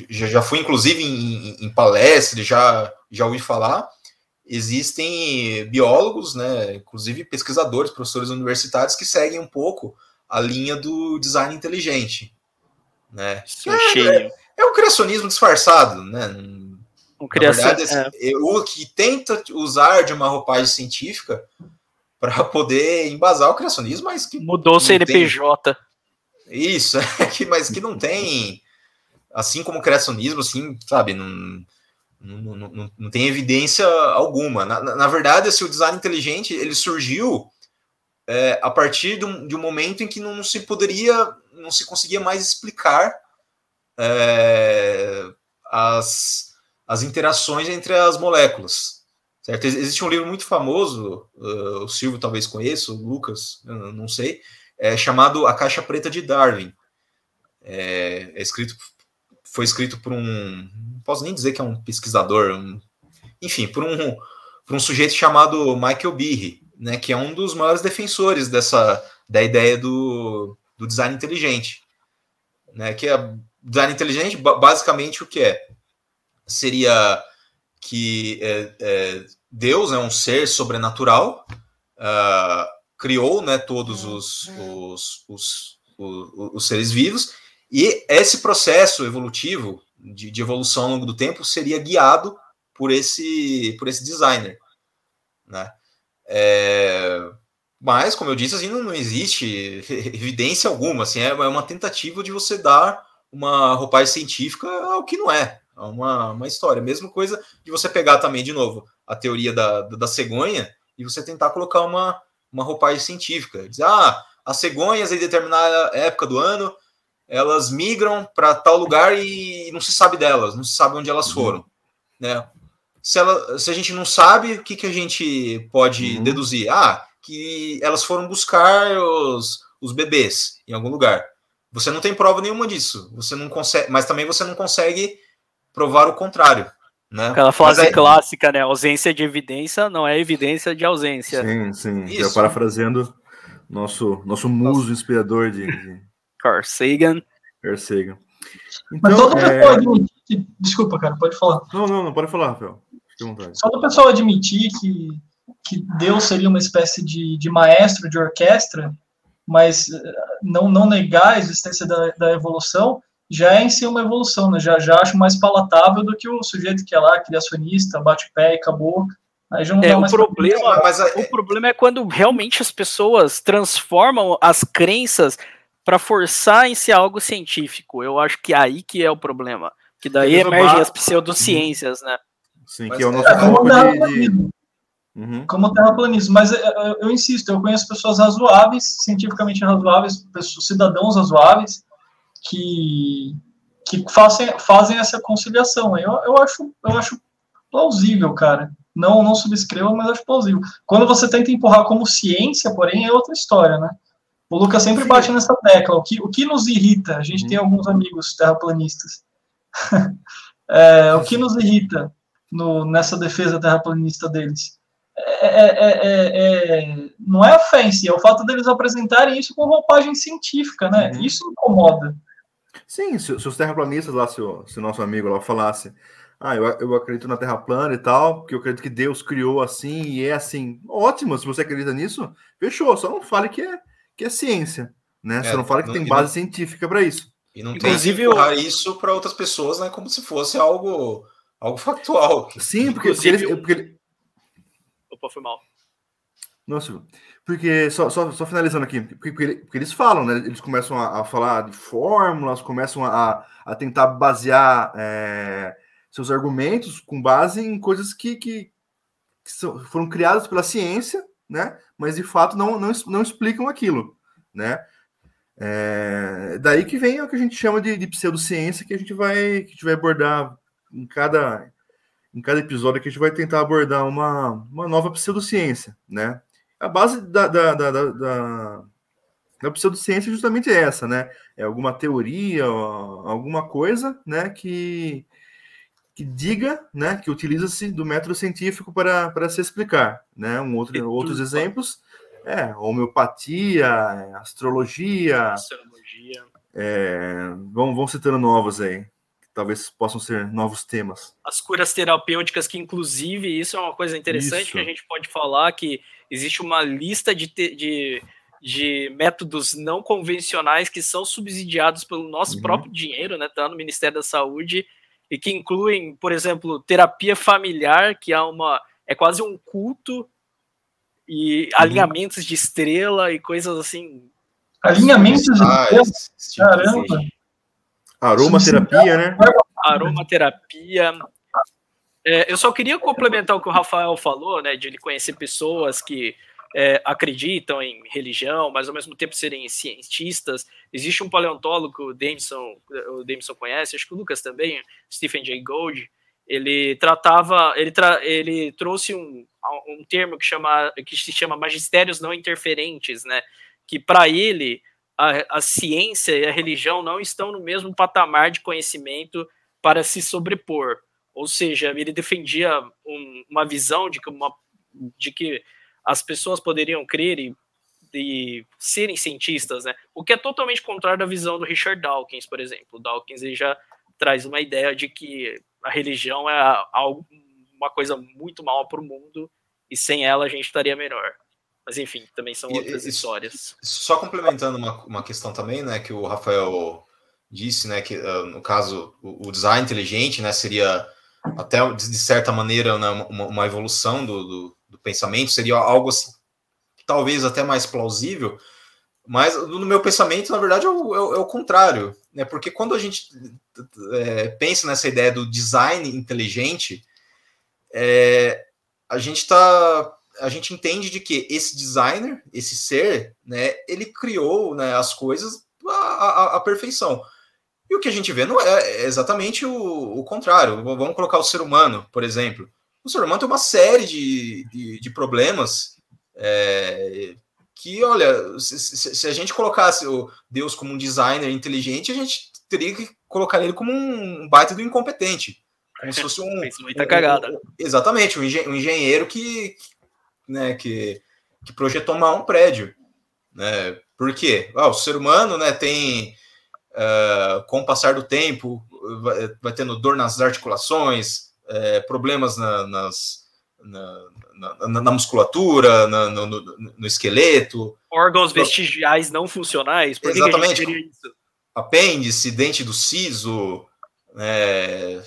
já, já fui, inclusive, em, em palestras, já, já ouvi falar. Existem biólogos, né, inclusive pesquisadores, professores universitários, que seguem um pouco a linha do design inteligente. Né? É, é, é, um criacionismo disfarçado, né? Um criação, verdade, é. o que tenta usar de uma roupagem científica para poder embasar o criacionismo, mas que mudou o CNPJ. Tem... Isso, é que, mas que não tem, assim como o criacionismo, assim, sabe, não, não, não, não tem evidência alguma. Na, na, verdade, assim, o design inteligente ele surgiu é, a partir de um, de um, momento em que não, não, se poderia, não se conseguia mais explicar é, as as interações entre as moléculas. Certo? Existe um livro muito famoso, uh, o Silvio talvez conheça, o Lucas, não sei, é chamado A Caixa Preta de Darwin. É, é, escrito, foi escrito por um, não posso nem dizer que é um pesquisador, um, enfim, por um, por um sujeito chamado Michael Behe, né, que é um dos maiores defensores dessa da ideia do, do design inteligente, né, que é design inteligente basicamente o que é? Seria que é, é, Deus é um ser sobrenatural, uh, criou né, todos os, os, os, os, os seres vivos, e esse processo evolutivo, de, de, evolução ao longo do tempo, seria guiado por esse, por esse designer. Né? É, mas, como eu disse, assim, não, não existe evidência alguma. Assim, é, é uma tentativa de você dar uma roupagem científica ao que não é. É uma, uma história. Mesma coisa de você pegar também, de novo, a teoria da, da cegonha e você tentar colocar uma, uma roupagem científica. Dizer, ah, as cegonhas em determinada época do ano elas migram para tal lugar e não se sabe delas, não se sabe onde elas uhum. foram. Né? Se, ela, se a gente não sabe, o que, que a gente pode uhum. deduzir? Ah, que elas foram buscar os, os bebês em algum lugar. Você não tem prova nenhuma disso. Você não consegue, mas também você não consegue provar o contrário. Né? Aquela frase é... clássica, né? Ausência de evidência não é evidência de ausência. Sim, sim. Isso. Já parafraseando nosso, nosso muso Nossa. inspirador de, de... Carl Sagan. Carl Sagan. Então, Mas todo é... pessoal admitir que... Desculpa, cara, pode falar. Não, não, não, pode falar, Rafael. Só do pessoal admitir que, que Deus seria uma espécie de, de maestro de orquestra, mas eh, não, não negar a existência da, da evolução, já é em si uma evolução, né? Já, já acho mais palatável do que o sujeito que é lá, criacionista, bate pé e acabou. Aí já não é, dá mais o problema, mas a... o problema é quando realmente as pessoas transformam as crenças para forçar em si algo científico. Eu acho que é aí que é o problema. Que daí emergem as pseudociências, né? Sim, mas que é o nosso é, como de, de... Uhum. Como terraplanismo. Mas eu, é, eu, eu, insisto, eu conheço pessoas razoáveis, cientificamente razoáveis, pessoas, cidadãos razoáveis, que, que fazem, fazem essa conciliação. Eu, eu, acho, eu acho plausível, cara. Não, não subscreva, mas acho plausível. Quando você tenta empurrar como ciência, porém, é outra história, né? O Lucas sempre bate nessa tecla. O que, o que nos irrita? A gente uhum. tem alguns amigos terraplanistas. é, o que nos irrita no, nessa defesa terraplanista deles? É, é, é, não é a fé em si, é o fato deles apresentarem isso com roupagem científica, né? Uhum. Isso incomoda. Sim, se, se os terraplanistas lá, se o, se o nosso amigo lá falasse, ah, eu, eu acredito na Terra plana e tal, porque eu acredito que Deus criou assim e é assim. Ótimo, se você acredita nisso, fechou. Só não fale que é, que é ciência, né? É, Só não fale que tem base não, científica para isso. E não Inclusive, tem que empurrar isso para outras pessoas, né? Como se fosse algo, algo factual. Sim, porque, porque, ele, porque ele... Opa, foi mal. Nossa, porque, só, só, só finalizando aqui, porque, porque, eles falam, né? Eles começam a, a falar de fórmulas, começam a, a tentar basear é, seus argumentos com base em coisas que, que, que são, foram criadas pela ciência, né? Mas de fato não, não, não explicam aquilo, né? É, daí que vem o que a gente chama de, de pseudociência, que a gente vai que gente vai abordar em cada em cada episódio que a gente vai tentar abordar uma, uma nova pseudociência, né? A base da, da, da, da, da pseudociência é justamente essa, né? É alguma teoria, alguma coisa, né, que, que diga, né, que utiliza-se do método científico para, para se explicar, né? Um outro, outros exemplos é homeopatia, astrologia, astrologia. É, vão, vão citando novos aí, que talvez possam ser novos temas. As curas terapêuticas, que inclusive isso é uma coisa interessante isso. que a gente pode falar que existe uma lista de, de de métodos não convencionais que são subsidiados pelo nosso uhum. próprio dinheiro, né? Tá no Ministério da Saúde e que incluem, por exemplo, terapia familiar, que é uma é quase um culto e uhum. alinhamentos de estrela e coisas assim. Alinhamentos de ah, estrela? Caramba. Aromaterapia, né? Aromaterapia. É, eu só queria complementar o que o Rafael falou, né, de ele conhecer pessoas que é, acreditam em religião, mas ao mesmo tempo serem cientistas. Existe um paleontólogo, o Dameson, o Dameson conhece, acho que o Lucas também, Stephen Jay Gould, ele tratava, ele, tra, ele trouxe um, um termo que, chama, que se chama magistérios não interferentes, né? Que para ele a, a ciência e a religião não estão no mesmo patamar de conhecimento para se sobrepor. Ou seja, ele defendia um, uma visão de que, uma, de que as pessoas poderiam crer e, e, serem cientistas, né? O que é totalmente contrário da visão do Richard Dawkins, por exemplo. O Dawkins ele já traz uma ideia de que a religião é algo, uma coisa muito mal para o mundo e sem ela a gente estaria melhor. Mas enfim, também são outras e, histórias. Só complementando uma, uma questão também, né, que o Rafael disse, né, que uh, no caso o, o, design inteligente, né, seria até de certa maneira né, uma, uma evolução do, do, do, pensamento, seria algo assim, talvez até mais plausível, mas no meu pensamento, na verdade, é o, é o é contrário, né, porque quando a gente é, pensa nessa ideia do design inteligente, é, a gente está a gente entende de que esse designer, esse ser, né, ele criou né, as coisas à, à, à perfeição. E o que a gente vê não é, é exatamente o, o, contrário. Vamos colocar o ser humano, por exemplo. O ser humano tem uma série de, de, de problemas é, que, olha, se, se, a gente colocasse o Deus como um designer inteligente, a gente teria que colocar ele como um baita do incompetente. Como se fosse um. muita cagada. Um, exatamente, um, engenheiro que, né, que, que projetou mal um prédio. Né? Por quê? Ah, o ser humano né, tem uh, com o passar do tempo, vai, vai tendo dor nas articulações, é, problemas na, nas, na, na, na, musculatura, no, no, esqueleto. Órgãos vestigiais não funcionais. Por Exatamente. Que Apêndice, dente do siso, é,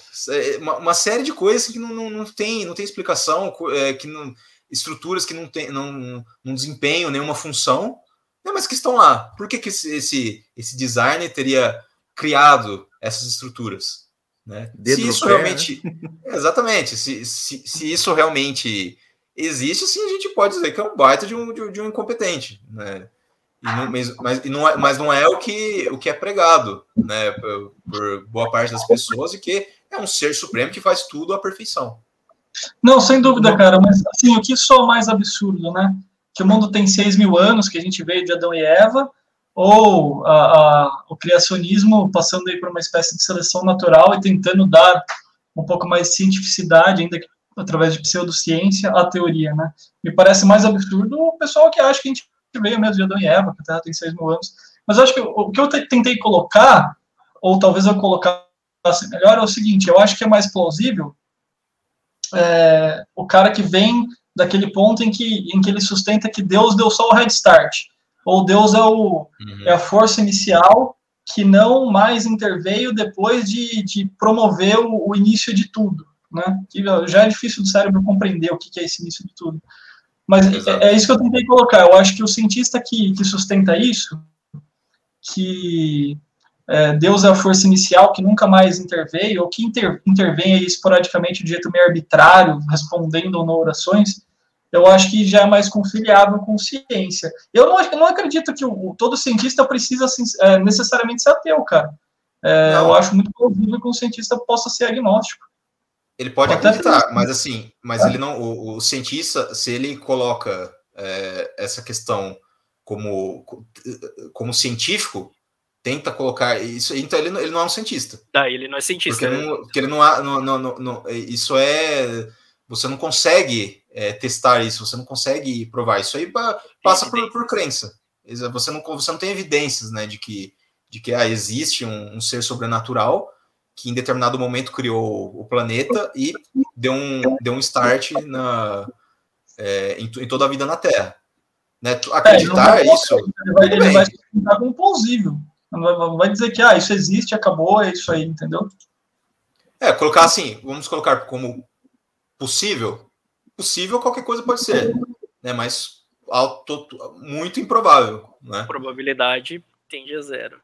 uma, uma, série de coisas que não, não, não, tem, não tem explicação, é, que não, estruturas que não, tem, não, não desempenham nenhuma função, não, mas que estão lá. Por que, que esse, esse, esse designer teria criado essas estruturas? Né? se isso pé, realmente. Né? Exatamente. Se, se, se, isso realmente existe, sim, a gente pode dizer que é um baita de um, de, de um incompetente. Né? E não, mas, mas, não é, mas não é o que, o que é pregado né, por, por boa parte das pessoas e que é um ser supremo que faz tudo à perfeição. Não, sem dúvida, cara, mas assim, o que só mais absurdo, né? que o mundo tem 6 mil anos, que a gente veio de Adão e Eva, ou a, a, o criacionismo passando aí por uma espécie de seleção natural e tentando dar um pouco mais de cientificidade, ainda que através de pseudociência, à teoria, né? Me parece mais absurdo o pessoal que acha que a gente veio mesmo de Adão e Eva, que a Terra tem 6 mil anos. Mas acho que o, que eu tentei colocar, ou talvez eu colocar formulasse melhor é o seguinte: eu acho que é mais plausível é, o cara que vem daquele ponto em que, em que ele sustenta que Deus deu só o head start, ou Deus é, o, uhum. é a força inicial que não mais interveio depois de, de promover o, o, início de tudo, né? Que já é difícil do cérebro compreender o que, que é esse início de tudo. Mas é, é, isso que eu tentei colocar. Eu acho que o cientista que, que sustenta isso, que é, Deus é a força inicial que nunca mais interveio, ou que inter, intervém esporadicamente de jeito meio arbitrário, respondendo ou não orações, eu acho que já é mais conciliável com ciência. Eu não, eu não acredito que o, todo cientista precisa assim, é, necessariamente ser ateu, cara. É, eu acho muito possível que um cientista possa ser agnóstico. Ele pode Até acreditar, mas assim, mas é. ele não. O, o, cientista, se ele coloca é, essa questão como, como científico, tenta colocar isso, então ele, ele não é um cientista. Ah, ele não é cientista. Porque, não, porque ele não, não, não, não, isso é você não consegue é, testar isso, você não consegue provar isso aí passa por, por crença. Você não, você não tem evidências, né, de que de que ah, existe um, um ser sobrenatural que em determinado momento criou o planeta e deu um, deu um start na, é, em, em, toda a vida na Terra. Né? Acreditar é, isso. Ele vai, ele vai como plausível. Não vai dizer que ah, isso existe, acabou, é isso aí, entendeu? É, colocar assim, vamos colocar como possível. Possível qualquer coisa pode ser, né? Mas alto, muito improvável, né? A probabilidade tende a zero.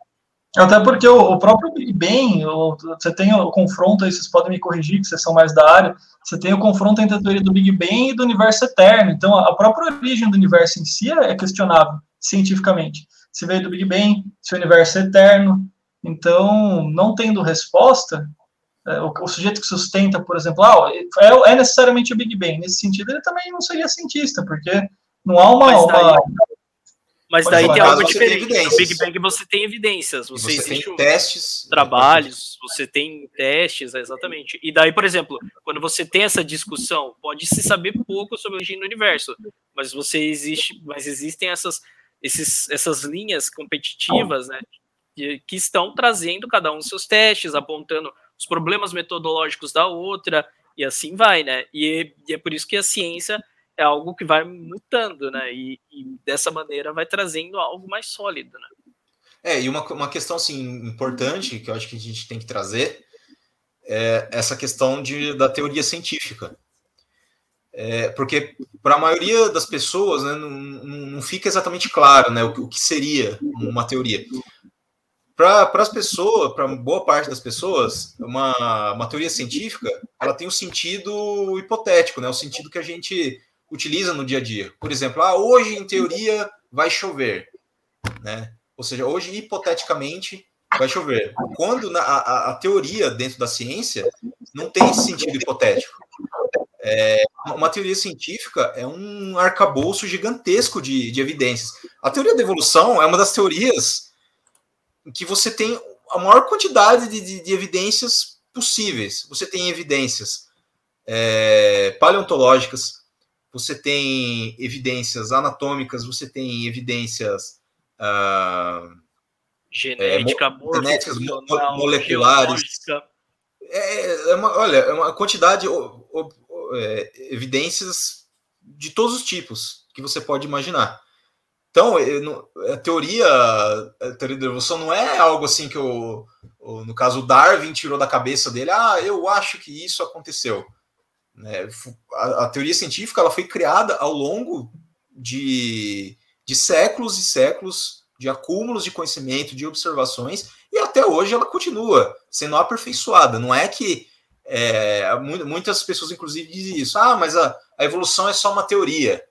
Até porque o, o próprio Big Bang, o, você tem o confronto aí, vocês podem me corrigir, que vocês são mais da área, você tem o confronto entre a teoria do Big Bang e do universo eterno. Então, a própria origem do universo em si é questionável, cientificamente. Se veio do Big Bang, se o universo é eterno. Então, não tendo resposta, o, o, sujeito que sustenta, por exemplo, ah, é, é, necessariamente o Big Bang. Nesse sentido, ele também não seria cientista, porque não há uma, uma, mas daí tem algo diferente. No Big Bang você tem evidências, você, você tem testes, trabalhos, você tem testes, exatamente. E daí, por exemplo, quando você tem essa discussão, pode se saber pouco sobre a origem do universo, mas você existe, mas existem essas, esses, essas linhas competitivas, né, que, que estão trazendo cada um seus testes, apontando os problemas metodológicos da outra e assim vai, né? E, e é por isso que a ciência é algo que vai mutando, né? E, e, dessa maneira vai trazendo algo mais sólido, né? É, e uma, uma questão assim, importante que eu acho que a gente tem que trazer é essa questão de, da teoria científica. É, porque para a maioria das pessoas né, não, não, fica exatamente claro né, o, o que seria uma teoria. Para as pessoas, para boa parte das pessoas, uma, uma teoria científica ela tem um sentido hipotético, né, o sentido que a gente utiliza no dia a dia. Por exemplo, ah, hoje em teoria vai chover, né? Ou seja, hoje hipoteticamente vai chover. Quando na, a, a, teoria dentro da ciência não tem esse sentido hipotético. É, uma teoria científica é um arcabouço gigantesco de, de evidências. A teoria da evolução é uma das teorias em que você tem a maior quantidade de, de, de evidências possíveis. Você tem evidências é, paleontológicas, você tem evidências anatômicas, você tem evidências uh, genética, é, genéticas moleculares. É, é, uma, olha, é uma quantidade, é, evidências de todos os tipos que você pode imaginar. Então, a teoria, a teoria da evolução não é algo assim que o, no caso, o Darwin tirou da cabeça dele, ah, eu acho que isso aconteceu. Né? A, a, teoria científica ela foi criada ao longo de, de séculos e séculos de acúmulos de conhecimento, de observações, e até hoje ela continua sendo aperfeiçoada. Não é que é, muitas pessoas, inclusive, dizem isso. Ah, mas a, a evolução é só uma teoria.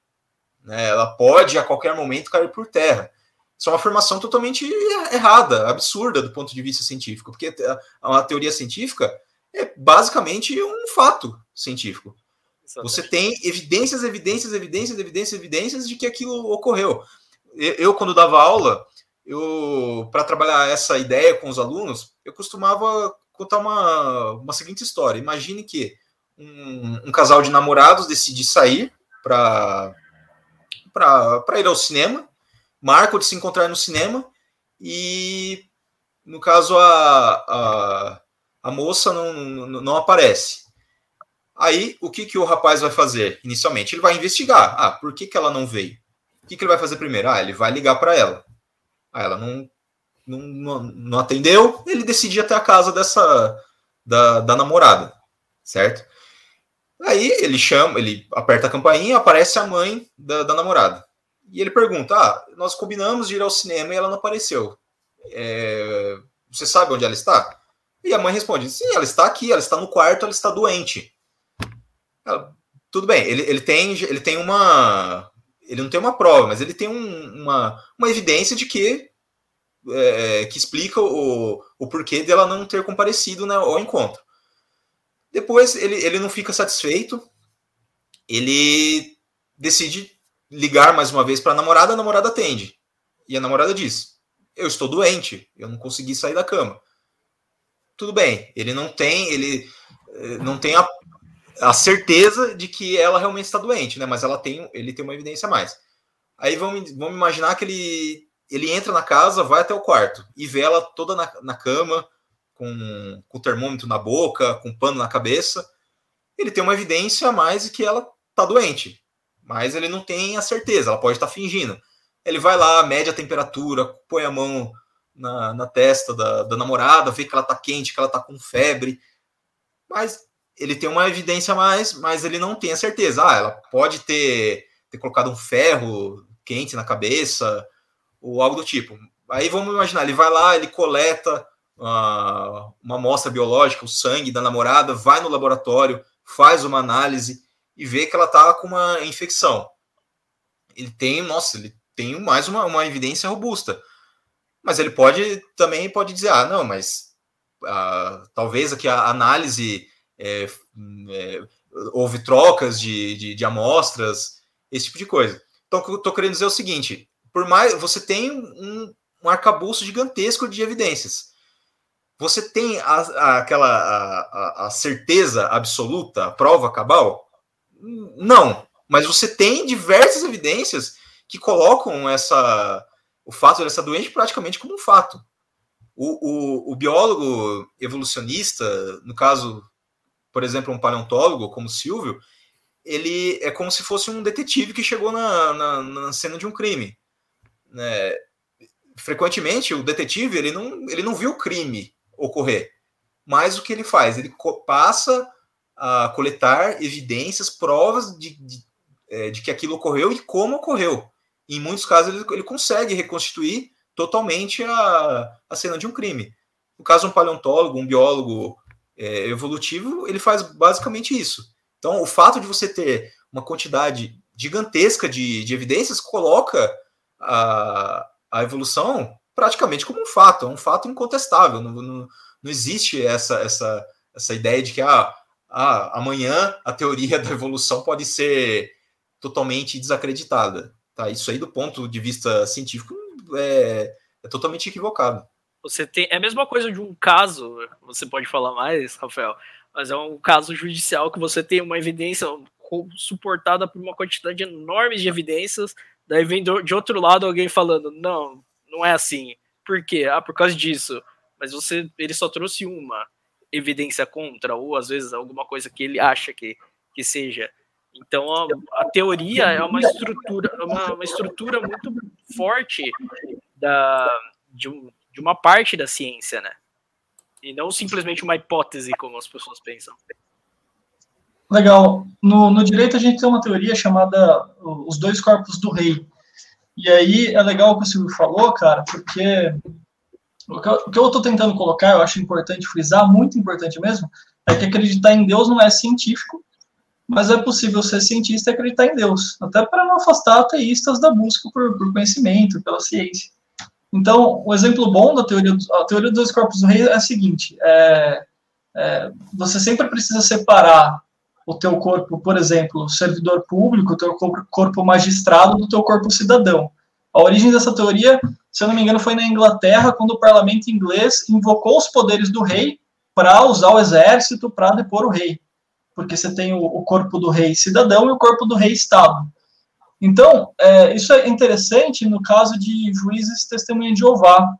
Né? Ela pode, a qualquer momento, cair por terra. Isso é uma afirmação totalmente errada, absurda do ponto de vista científico, porque a, a teoria científica é basicamente um fato científico. Exatamente. Você tem evidências, evidências, evidências, evidências, evidências de que aquilo ocorreu. Eu, quando dava aula, eu para trabalhar essa ideia com os alunos, eu costumava contar uma, uma seguinte história. Imagine que um, um casal de namorados decide sair para ir ao cinema, marcam de se encontrar no cinema e, no caso, a, a A moça não, não, não aparece. Aí, o que, que o rapaz vai fazer inicialmente? Ele vai investigar. Ah, por que, que ela não veio? O que, que ele vai fazer primeiro? Ah, ele vai ligar para ela. Ah, ela não, não, não, atendeu, ele decide ir até a casa dessa da, da namorada, certo? Aí ele chama, ele aperta a campainha, aparece a mãe da, da namorada. E ele pergunta: Ah, nós combinamos de ir ao cinema e ela não apareceu. É, você sabe onde ela está? E a mãe responde: Sim, ela está aqui, ela está no quarto, ela está doente. Ela, Tudo bem, ele, ele, tem, ele tem uma. Ele não tem uma prova, mas ele tem um, uma, uma evidência de que. É, que explica o, o porquê dela não ter comparecido né, ao encontro. Depois ele, ele não fica satisfeito, ele decide ligar mais uma vez para a namorada, a namorada atende. E a namorada diz: Eu estou doente, eu não consegui sair da cama. Tudo bem, ele não tem, ele eh, não tem a, a certeza de que ela realmente está doente, né? Mas ela tem, ele tem uma evidência a mais. Aí vamos, vamos imaginar que ele, ele entra na casa, vai até o quarto e vê ela toda na, na cama, com, com termômetro na boca, com pano na cabeça. Ele tem uma evidência a mais de que ela está doente mas ele não tem a certeza, ela pode estar fingindo. Ele vai lá, mede a temperatura, põe a mão na, na testa da, da namorada, vê que ela está quente, que ela está com febre, mas ele tem uma evidência a mais, mas ele não tem a certeza. Ah, ela pode ter, ter colocado um ferro quente na cabeça, ou algo do tipo. Aí vamos imaginar, ele vai lá, ele coleta uma, uma amostra biológica, o sangue da namorada, vai no laboratório, faz uma análise, e vê que ela está com uma infecção. Ele tem, nossa, ele tem mais uma, uma evidência robusta. Mas ele pode também pode dizer, ah, não, mas ah, talvez aqui a análise é, é, houve trocas de, de, de, amostras, esse tipo de coisa. Então, o que eu estou querendo dizer é o seguinte: por mais você tem um, um arcabouço gigantesco de evidências. Você tem a, a, aquela a, a certeza absoluta, a prova cabal? Não, mas você tem diversas evidências que colocam essa o fato dessa doente praticamente como um fato. O, o, o, biólogo evolucionista, no caso, por exemplo, um paleontólogo como Silvio, ele é como se fosse um detetive que chegou na, na, na cena de um crime. Né? Frequentemente, o detetive ele não, ele não viu o crime ocorrer, mas o que ele faz? Ele passa a coletar evidências, provas de, de, é, de, que aquilo ocorreu e como ocorreu. Em muitos casos, ele, ele consegue reconstituir totalmente a, a cena de um crime. No caso, um paleontólogo, um biólogo é, evolutivo, ele faz basicamente isso. Então, o fato de você ter uma quantidade gigantesca de, de evidências coloca a, a evolução praticamente como um fato, é um fato incontestável. Não, não, não existe essa, essa, essa ideia de que ah, ah, amanhã a teoria da evolução pode ser totalmente desacreditada. Tá? Isso aí, do ponto de vista científico, é, é totalmente equivocado. Você tem é a mesma coisa de um caso, você pode falar mais, Rafael, mas é um caso judicial que você tem uma evidência suportada por uma quantidade enorme de evidências, daí vem de outro lado alguém falando, não, não é assim. Por quê? Ah, por causa disso. Mas você, ele só trouxe uma evidência contra, ou às vezes alguma coisa que ele acha que, que seja. Então a, a teoria é uma estrutura, é uma, uma estrutura muito forte da, de, um, de uma parte da ciência, né? E não simplesmente uma hipótese, como as pessoas pensam. Legal. No, no direito a gente tem uma teoria chamada os dois corpos do rei. E aí é legal o que o Silvio falou, cara, porque o que eu estou tentando colocar, eu acho importante frisar, muito importante mesmo, é que acreditar em Deus não é científico, mas é possível ser cientista e acreditar em Deus, até para não afastar ateístas da busca por, por conhecimento, pela ciência. Então, o exemplo bom da teoria, a teoria dos corpos do rei é a seguinte: é, é, você sempre precisa separar o teu corpo, por exemplo, servidor público, o teu corpo magistrado do teu corpo cidadão. A origem dessa teoria, se eu não me engano, foi na Inglaterra, quando o parlamento inglês invocou os poderes do rei para usar o exército para depor o rei. Porque você tem o, corpo do rei cidadão e o corpo do rei Estado. Então, é, isso é interessante no caso de juízes testemunha de Jeová.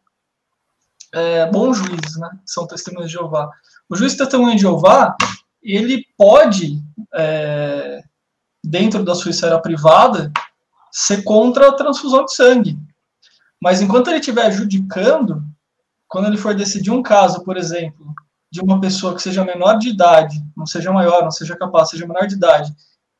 É, bons juízes, né? São testemunhas de Jeová. O juiz testemunha de Jeová, ele pode, é, dentro da sua esfera privada, ser contra a transfusão de sangue. Mas enquanto ele estiver adjudicando, quando ele for decidir um caso, por exemplo, de uma pessoa que seja menor de idade, não seja maior, não seja capaz, seja menor de idade,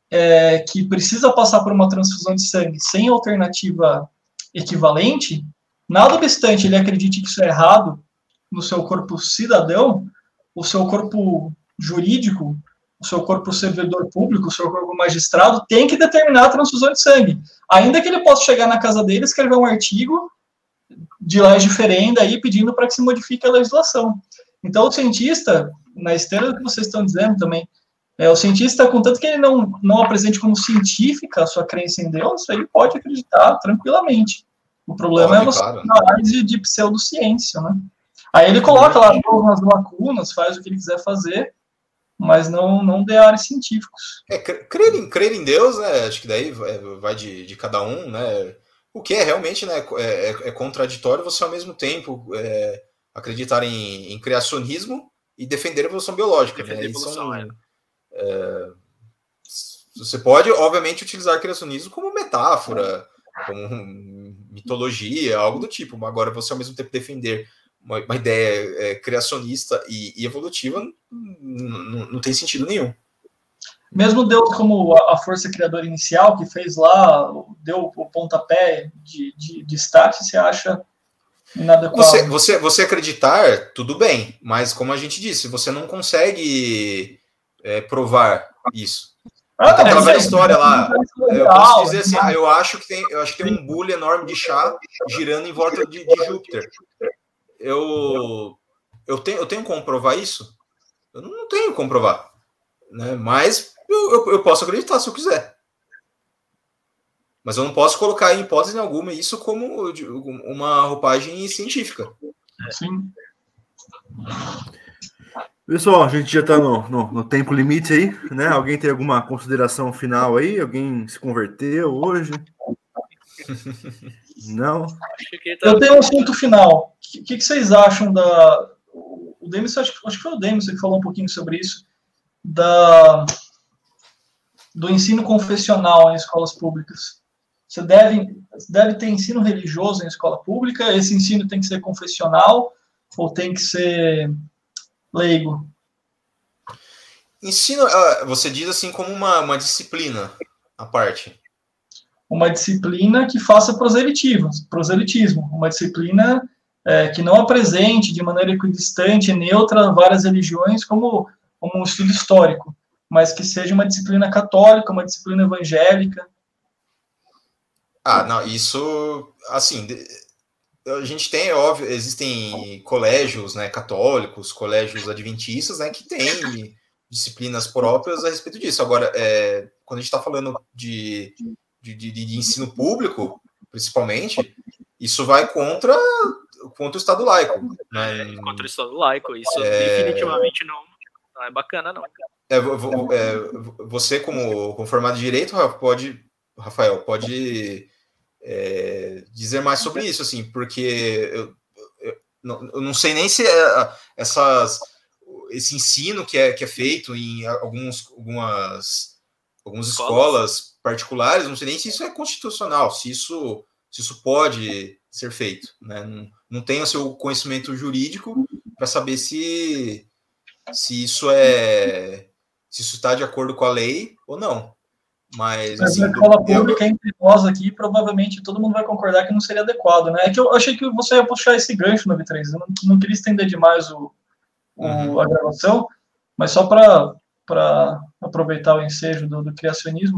é, que precisa passar por uma transfusão de sangue sem alternativa equivalente, nada obstante ele acredite que isso é errado no seu corpo cidadão, o seu corpo jurídico, o seu corpo servidor público, o seu corpo magistrado, tem que determinar a transfusão de sangue. Ainda que ele possa chegar na casa dele, escrever um artigo de leis diferente aí pedindo para que se modifique a legislação. Então, o cientista, na esteira do que vocês estão dizendo também, é, o cientista, contanto que ele não, não apresente como científica a sua crença em Deus, ele pode acreditar tranquilamente. O problema é você claro. análise de pseudociência, né? Aí ele coloca lá algumas lacunas, faz o que ele quiser fazer, mas não, não de áreas científicos. É, crer em, crer em Deus, né? Acho que daí vai de, de cada um, né? O que é realmente né, é, é, é contraditório você ao mesmo tempo é, acreditar em, em, criacionismo e defender a evolução biológica. Defender né? a evolução, são, é. é. você pode, obviamente, utilizar criacionismo como metáfora, como mitologia, algo do tipo. Agora, você ao mesmo tempo defender uma, uma ideia é, criacionista e, e evolutiva não tem sentido nenhum. Mesmo Deus como a, força criadora inicial, que fez lá, deu o pontapé de, de, de start, você acha inadequado? Você, você, você acreditar, tudo bem, mas como a gente disse, você não consegue é, provar isso. Ah, então, aquela velha história lá, eu posso dizer assim, ah, eu acho que tem, eu acho que tem um bule enorme de chá girando em volta de, de Júpiter. Eu, eu, tenho, eu tenho como provar isso? Eu não tenho como provar. Né? Mas eu, eu, eu, posso acreditar se eu quiser. Mas eu não posso colocar em hipótese alguma isso como uma roupagem científica. Sim. Pessoal, a gente já está no, no, no, tempo limite aí, né? Alguém tem alguma consideração final aí? Alguém se converteu hoje? Não? Eu tenho um assunto final. O que, que, vocês acham da. O Demis, acho, acho que foi o Demis que falou um pouquinho sobre isso. Da do ensino confessional em escolas públicas. Você deve, deve ter ensino religioso em escola pública, esse ensino tem que ser confessional ou tem que ser leigo? Ensino, ah, você diz assim como uma, uma disciplina à parte. Uma disciplina que faça proselitismo, proselitismo uma disciplina é, que não apresente de maneira equidistante, neutra, várias religiões como, como um estudo histórico mas que seja uma disciplina católica, uma disciplina evangélica. Ah, não, isso, assim, a gente tem, é óbvio, existem colégios, né, católicos, colégios adventistas, né, que têm disciplinas próprias a respeito disso. Agora, é, quando a gente está falando de, de, de, de, ensino público, principalmente, isso vai contra, contra o Estado laico. Né? É, contra o Estado laico, isso é... definitivamente não, não é bacana, não. É, é, você, como, como formado de direito, pode, Rafael, pode é, dizer mais sobre isso, assim, porque eu, eu, eu não sei nem se é, essas, esse ensino que é, que é feito em alguns, algumas, algumas escolas particulares, não sei nem se isso é constitucional, se isso, se isso pode ser feito. Né? Não, tenho o seu conhecimento jurídico para saber se, se isso é se isso está de acordo com a lei ou não. Mas, assim, a escola pública eu... entre nós aqui, provavelmente todo mundo vai concordar que não seria adequado, né? É que eu achei que você ia puxar esse gancho no V3, eu não, não queria estender demais o, o uhum. a gravação, mas só para aproveitar o ensejo do, do, criacionismo,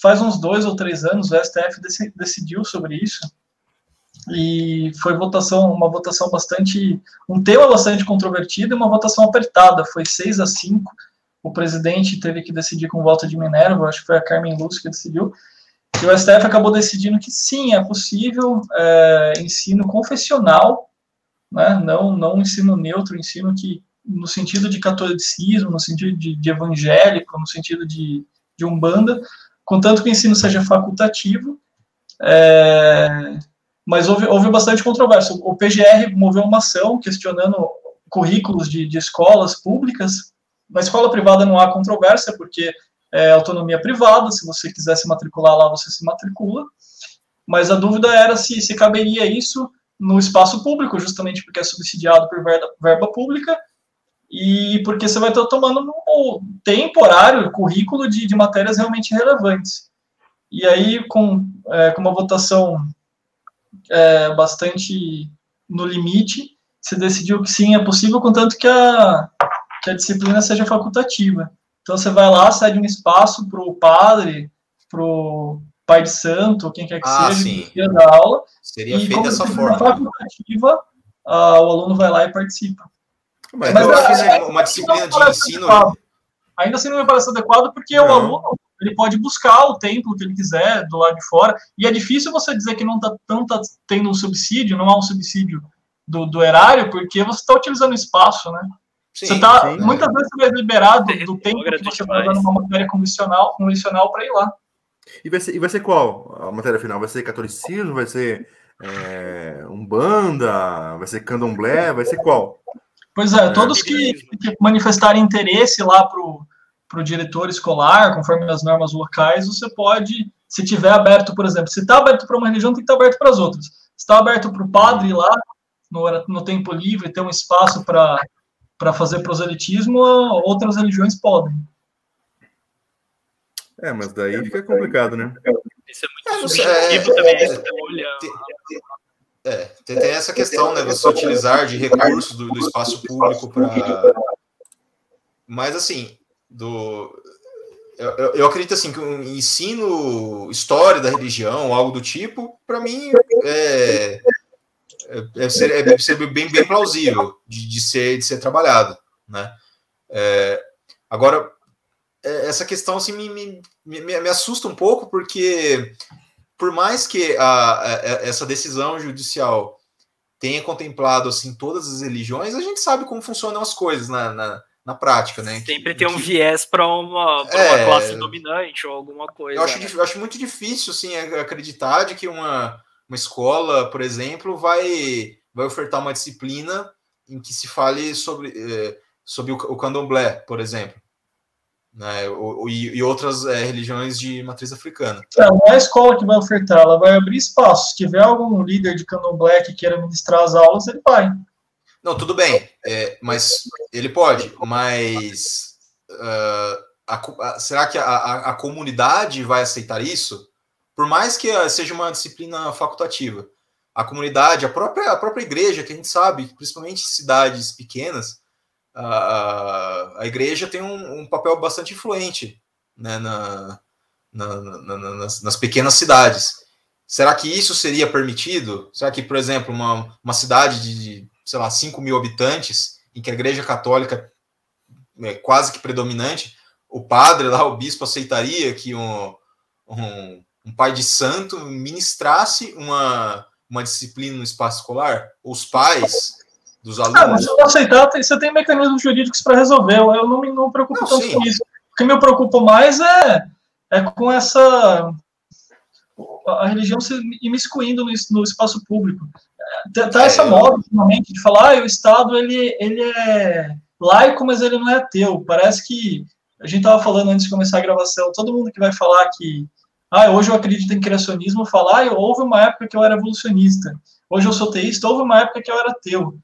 faz uns dois ou três anos o STF dec, decidiu sobre isso, e foi votação, uma votação bastante, um tema bastante controvertido e uma votação apertada, foi 6 a 5 o presidente teve que decidir com voto de Minerva, acho que foi a Carmen Lúcia que decidiu, e o STF acabou decidindo que sim, é possível é, ensino confessional, né, não, não ensino neutro, ensino que no sentido de catolicismo, no sentido de, de evangélico, no sentido de, de umbanda, contanto que o ensino seja facultativo, é, mas houve, houve bastante controvérsia. O PGR moveu uma ação questionando currículos de, de escolas públicas. Na escola privada não há controvérsia, porque é autonomia privada, se você quiser se matricular lá, você se matricula. Mas a dúvida era se, se caberia isso no espaço público, justamente porque é subsidiado por verba, verba pública, e porque você vai estar tomando um temporário currículo de, de matérias realmente relevantes. E aí, com, é, com uma votação é, bastante no limite, se decidiu que sim, é possível, contanto que a, que a disciplina seja facultativa. Então, você vai lá, cede um espaço para o padre, para o pai de santo, quem quer que ah, seja, dia da aula. Seria feito dessa forma. facultativa, a, o aluno vai lá e participa. Mas, Mas eu acho que uma disciplina de ensino... Adequado. Ainda assim não me parece adequado, porque não. o aluno ele pode buscar o templo que ele quiser do lado de fora, e é difícil você dizer que não está tá tendo um subsídio, não há um subsídio do, do erário, porque você está utilizando espaço, né? Sim, você tá, sim, muitas vezes você vai liberar do, do tempo que você vai usando uma matéria convencional, convencional para ir lá. E vai, ser, e vai ser qual a matéria final? Vai ser catolicismo? Vai ser é, umbanda? Vai ser candomblé? Vai ser qual? Pois é, todos que, que manifestarem interesse lá pro para o diretor escolar, conforme as normas locais, você pode, se tiver aberto, por exemplo, se está aberto para uma religião, tem que estar tá aberto para as outras. Se está aberto para o padre lá, no, no tempo livre, ter um espaço para fazer proselitismo, outras religiões podem. É, mas daí fica complicado, né? Isso é muito subjetivo é, também, é, é, tem, tem, essa questão, né? Você utilizar de recursos do, do espaço público para. Mas assim, do. Eu, eu, acredito assim que um ensino história da religião, algo do tipo, para mim é, é, é, ser, é ser bem, bem plausível de, de, ser, de ser trabalhado, né? É, agora, é, essa questão assim me, me, me, me, assusta um pouco porque por mais que a, a, essa decisão judicial tenha contemplado assim todas as religiões, a gente sabe como funcionam as coisas na, na na prática, né? Sempre tem um viés para uma, é, uma classe dominante ou alguma coisa. Eu acho, né? eu acho muito difícil assim, acreditar de que uma, uma escola, por exemplo, vai, vai ofertar uma disciplina em que se fale sobre, eh, sobre o, o candomblé, por exemplo. Né, o, o, e, outras é, religiões de matriz africana. É, não é a escola que vai ofertar, ela vai abrir espaço. Se tiver algum líder de candomblé que queira ministrar as aulas, ele vai. Não, tudo bem, é, mas ele pode, mas uh, a, a, será que a, a, comunidade vai aceitar isso? Por mais que seja uma disciplina facultativa, a comunidade, a própria, a própria igreja, que a gente sabe, principalmente em cidades pequenas, a, a igreja tem um, um, papel bastante influente né, na, na, na, nas, nas pequenas cidades. Será que isso seria permitido? Será que, por exemplo, uma, uma cidade de sei lá, 5 mil habitantes, em que a igreja católica é quase que predominante, o padre lá, o bispo, aceitaria que um, um, um pai de santo ministrasse uma, uma disciplina no espaço escolar? Os pais dos alunos? Ah, mas se não aceitar, você tem mecanismos jurídicos para resolver. Eu não me não preocupo não, tanto sim. com isso. O que me preocupa mais é, é com essa a religião se imiscuindo no, no espaço público. Tá, tá essa é, moda, ultimamente, de falar, ah, o Estado, ele, ele é laico, mas ele não é ateu. Parece que, a gente estava falando antes de começar a gravação, todo mundo que vai falar que, ah, hoje eu acredito em criacionismo, falar, ah, houve uma época que eu era evolucionista. Hoje eu sou teísta, houve uma época que eu era ateu.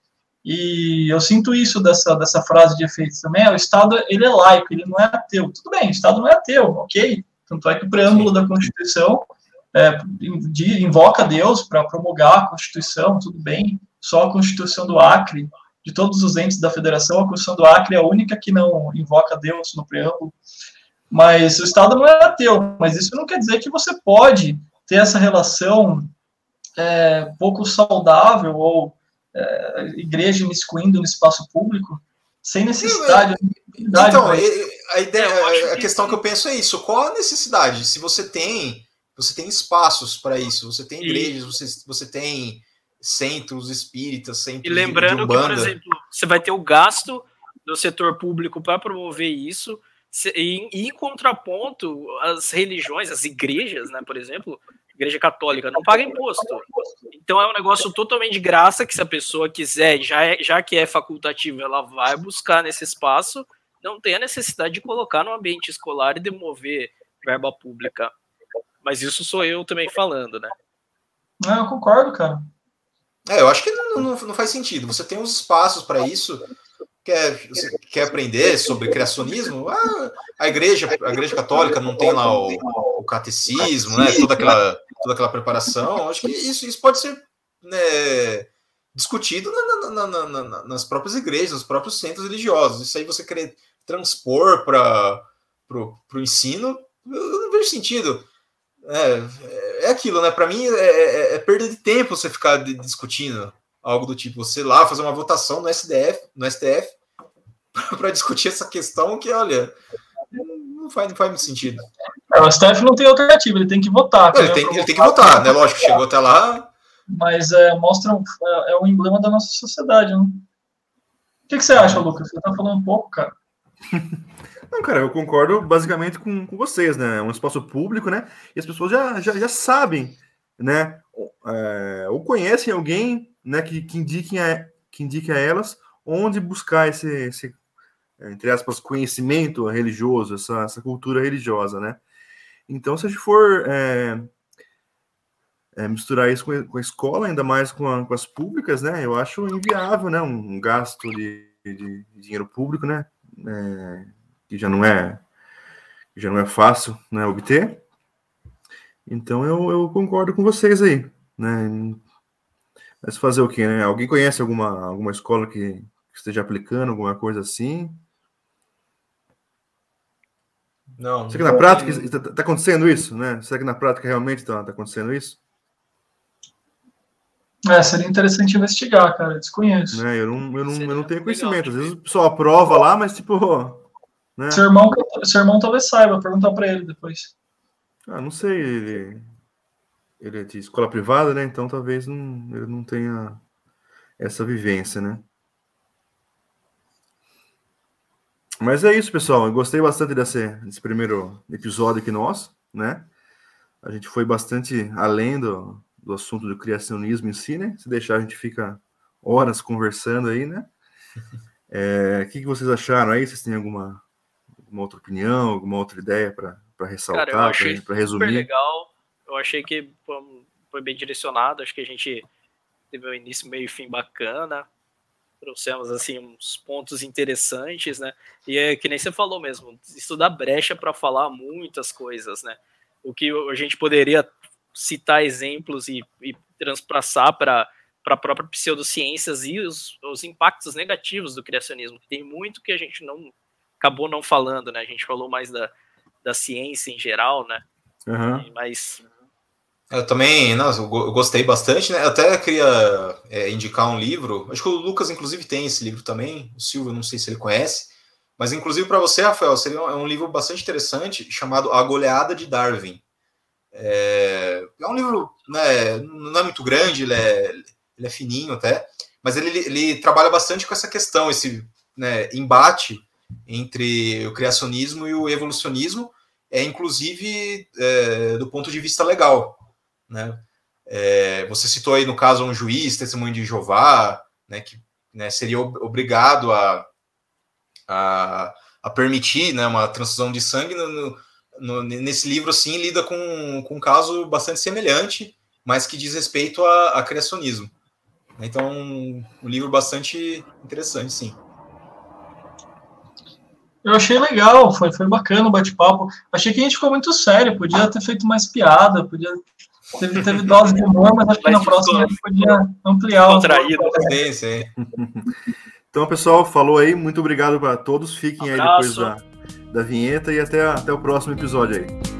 E eu sinto isso dessa, dessa frase de efeitos também. Ah, o Estado, ele é laico, ele não é ateu. Tudo bem, o Estado não é ateu, ok? Tanto é que o preâmbulo Sim. da Constituição é, de, invoca Deus para promulgar a Constituição, tudo bem, só a Constituição do Acre, de todos os entes da federação, a Constituição do Acre é a única que não invoca Deus no preâmbulo. Mas o Estado não é ateu, mas isso não quer dizer que você pode ter essa relação é, pouco saudável ou é, igreja imiscuindo no espaço público sem necessidade. Então, a, ideia, a questão que eu penso é isso. Qual a necessidade? Se você tem você tem espaços para isso, você tem igrejas, você, você tem centros espíritas, centros E lembrando que, por exemplo, você vai ter o gasto do setor público para promover isso, e, em contraponto, as religiões, as igrejas, né, por exemplo, igreja católica não paga imposto. Então é um negócio totalmente de graça que se a pessoa quiser, já, é, já que é facultativo, ela vai buscar nesse espaço, não tem a necessidade de colocar no ambiente escolar e demover verba pública. Mas isso sou eu também falando, né? É, eu concordo, cara. É, eu acho que não, não, não faz sentido. Você tem uns espaços para isso. Quer, quer aprender sobre criacionismo? Ah, a igreja, a igreja católica não tem lá o, o catecismo, né? Toda aquela, toda aquela preparação. Acho que isso, isso pode ser né, discutido na, na, na, nas próprias igrejas, nos próprios centros religiosos. Isso aí você querer transpor para o ensino, eu não vejo sentido. É, é aquilo, né? Para mim é, é, é, perda de tempo você ficar discutindo algo do tipo, você lá fazer uma votação no SDF, no STF, para discutir essa questão que, olha, não faz, não faz muito sentido. É, o STF não tem alternativa, ele tem que votar. Não, ele, tem, ele tem que votar, né? Lógico, chegou até lá. Mas é, mostra, é, é o emblema da nossa sociedade, né? O que, que você acha, Lucas? Você tá falando um pouco, cara. Não, cara, eu concordo basicamente com, com vocês, né? É um espaço público, né? E as pessoas já, já, já sabem, né? É, ou conhecem alguém, né? Que, que, indiquem a, que indique a elas onde buscar esse, esse entre aspas, conhecimento religioso, essa, essa cultura religiosa, né? Então, se a gente for é, é, misturar isso com a, com a, escola, ainda mais com, a, com, as públicas, né? Eu acho inviável, né? Um, gasto de, de, dinheiro público, né? É, que já não é já não é fácil né, obter. Então eu, eu concordo com vocês aí, né? Mas fazer o quê, né? Alguém conhece alguma, alguma escola que, que esteja aplicando alguma coisa assim? Não. Será que na prática está tá acontecendo isso, né? Será que na prática realmente está tá acontecendo isso? É, seria interessante investigar, cara. Desconheço. É, eu, não, eu, não, eu não tenho conhecimento. Às vezes o pessoal aprova lá, mas tipo, né? Seu, irmão, seu irmão talvez saiba, perguntar para ele depois. Ah, não sei, ele, ele é de escola privada, né? Então talvez não, ele não tenha essa vivência, né? Mas é isso, pessoal. Eu gostei bastante desse, desse primeiro episódio aqui nosso, né? A gente foi bastante além do, do assunto do criacionismo em si, né? Se deixar, a gente fica horas conversando aí, né? É, o que, que vocês acharam aí? Vocês têm alguma alguma outra opinião, alguma outra ideia para ressaltar, para resumir? Super legal. Eu achei que foi bem direcionado. Acho que a gente teve um início, meio e fim bacana. Trouxemos assim uns pontos interessantes, né? E é que nem você falou mesmo, estudar brecha para falar muitas coisas, né? O que a gente poderia citar exemplos e, e transpassar para para a própria pseudociências e os, os impactos negativos do criacionismo. Tem muito que a gente não acabou não falando, né? A gente falou mais da, da ciência em geral, né? Uhum. Mas. Eu também, não, eu gostei bastante, né? Eu até queria é, indicar um livro. Acho que o Lucas, inclusive, tem esse livro também. O Silvio, não sei se ele conhece. Mas, inclusive, para você, Rafael, seria um, é um livro bastante interessante chamado A Goleada de Darwin. É, é um livro, né, não é muito grande, ele é, ele é fininho até, mas ele, ele trabalha bastante com essa questão, esse né, embate entre o criacionismo e o evolucionismo, é inclusive é, do ponto de vista legal. Né? É, você citou aí, no caso, um juiz, testemunho de Jeová, né, que né, seria obrigado a, a, a, permitir né, uma transfusão de sangue. No, no, nesse livro, assim, lida com, com um caso bastante semelhante, mas que diz respeito a, a criacionismo. Então, um, um livro bastante interessante, sim. Eu achei legal, foi, foi bacana o bate-papo. Achei que a gente ficou muito sério, podia ter feito mais piada, podia teve, teve dose de humor, mas acho que na próxima a gente podia ampliar. Contraído. Sim. Então, pessoal, falou aí. Muito obrigado para todos. Fiquem um aí depois da, da vinheta e até, até o próximo episódio aí.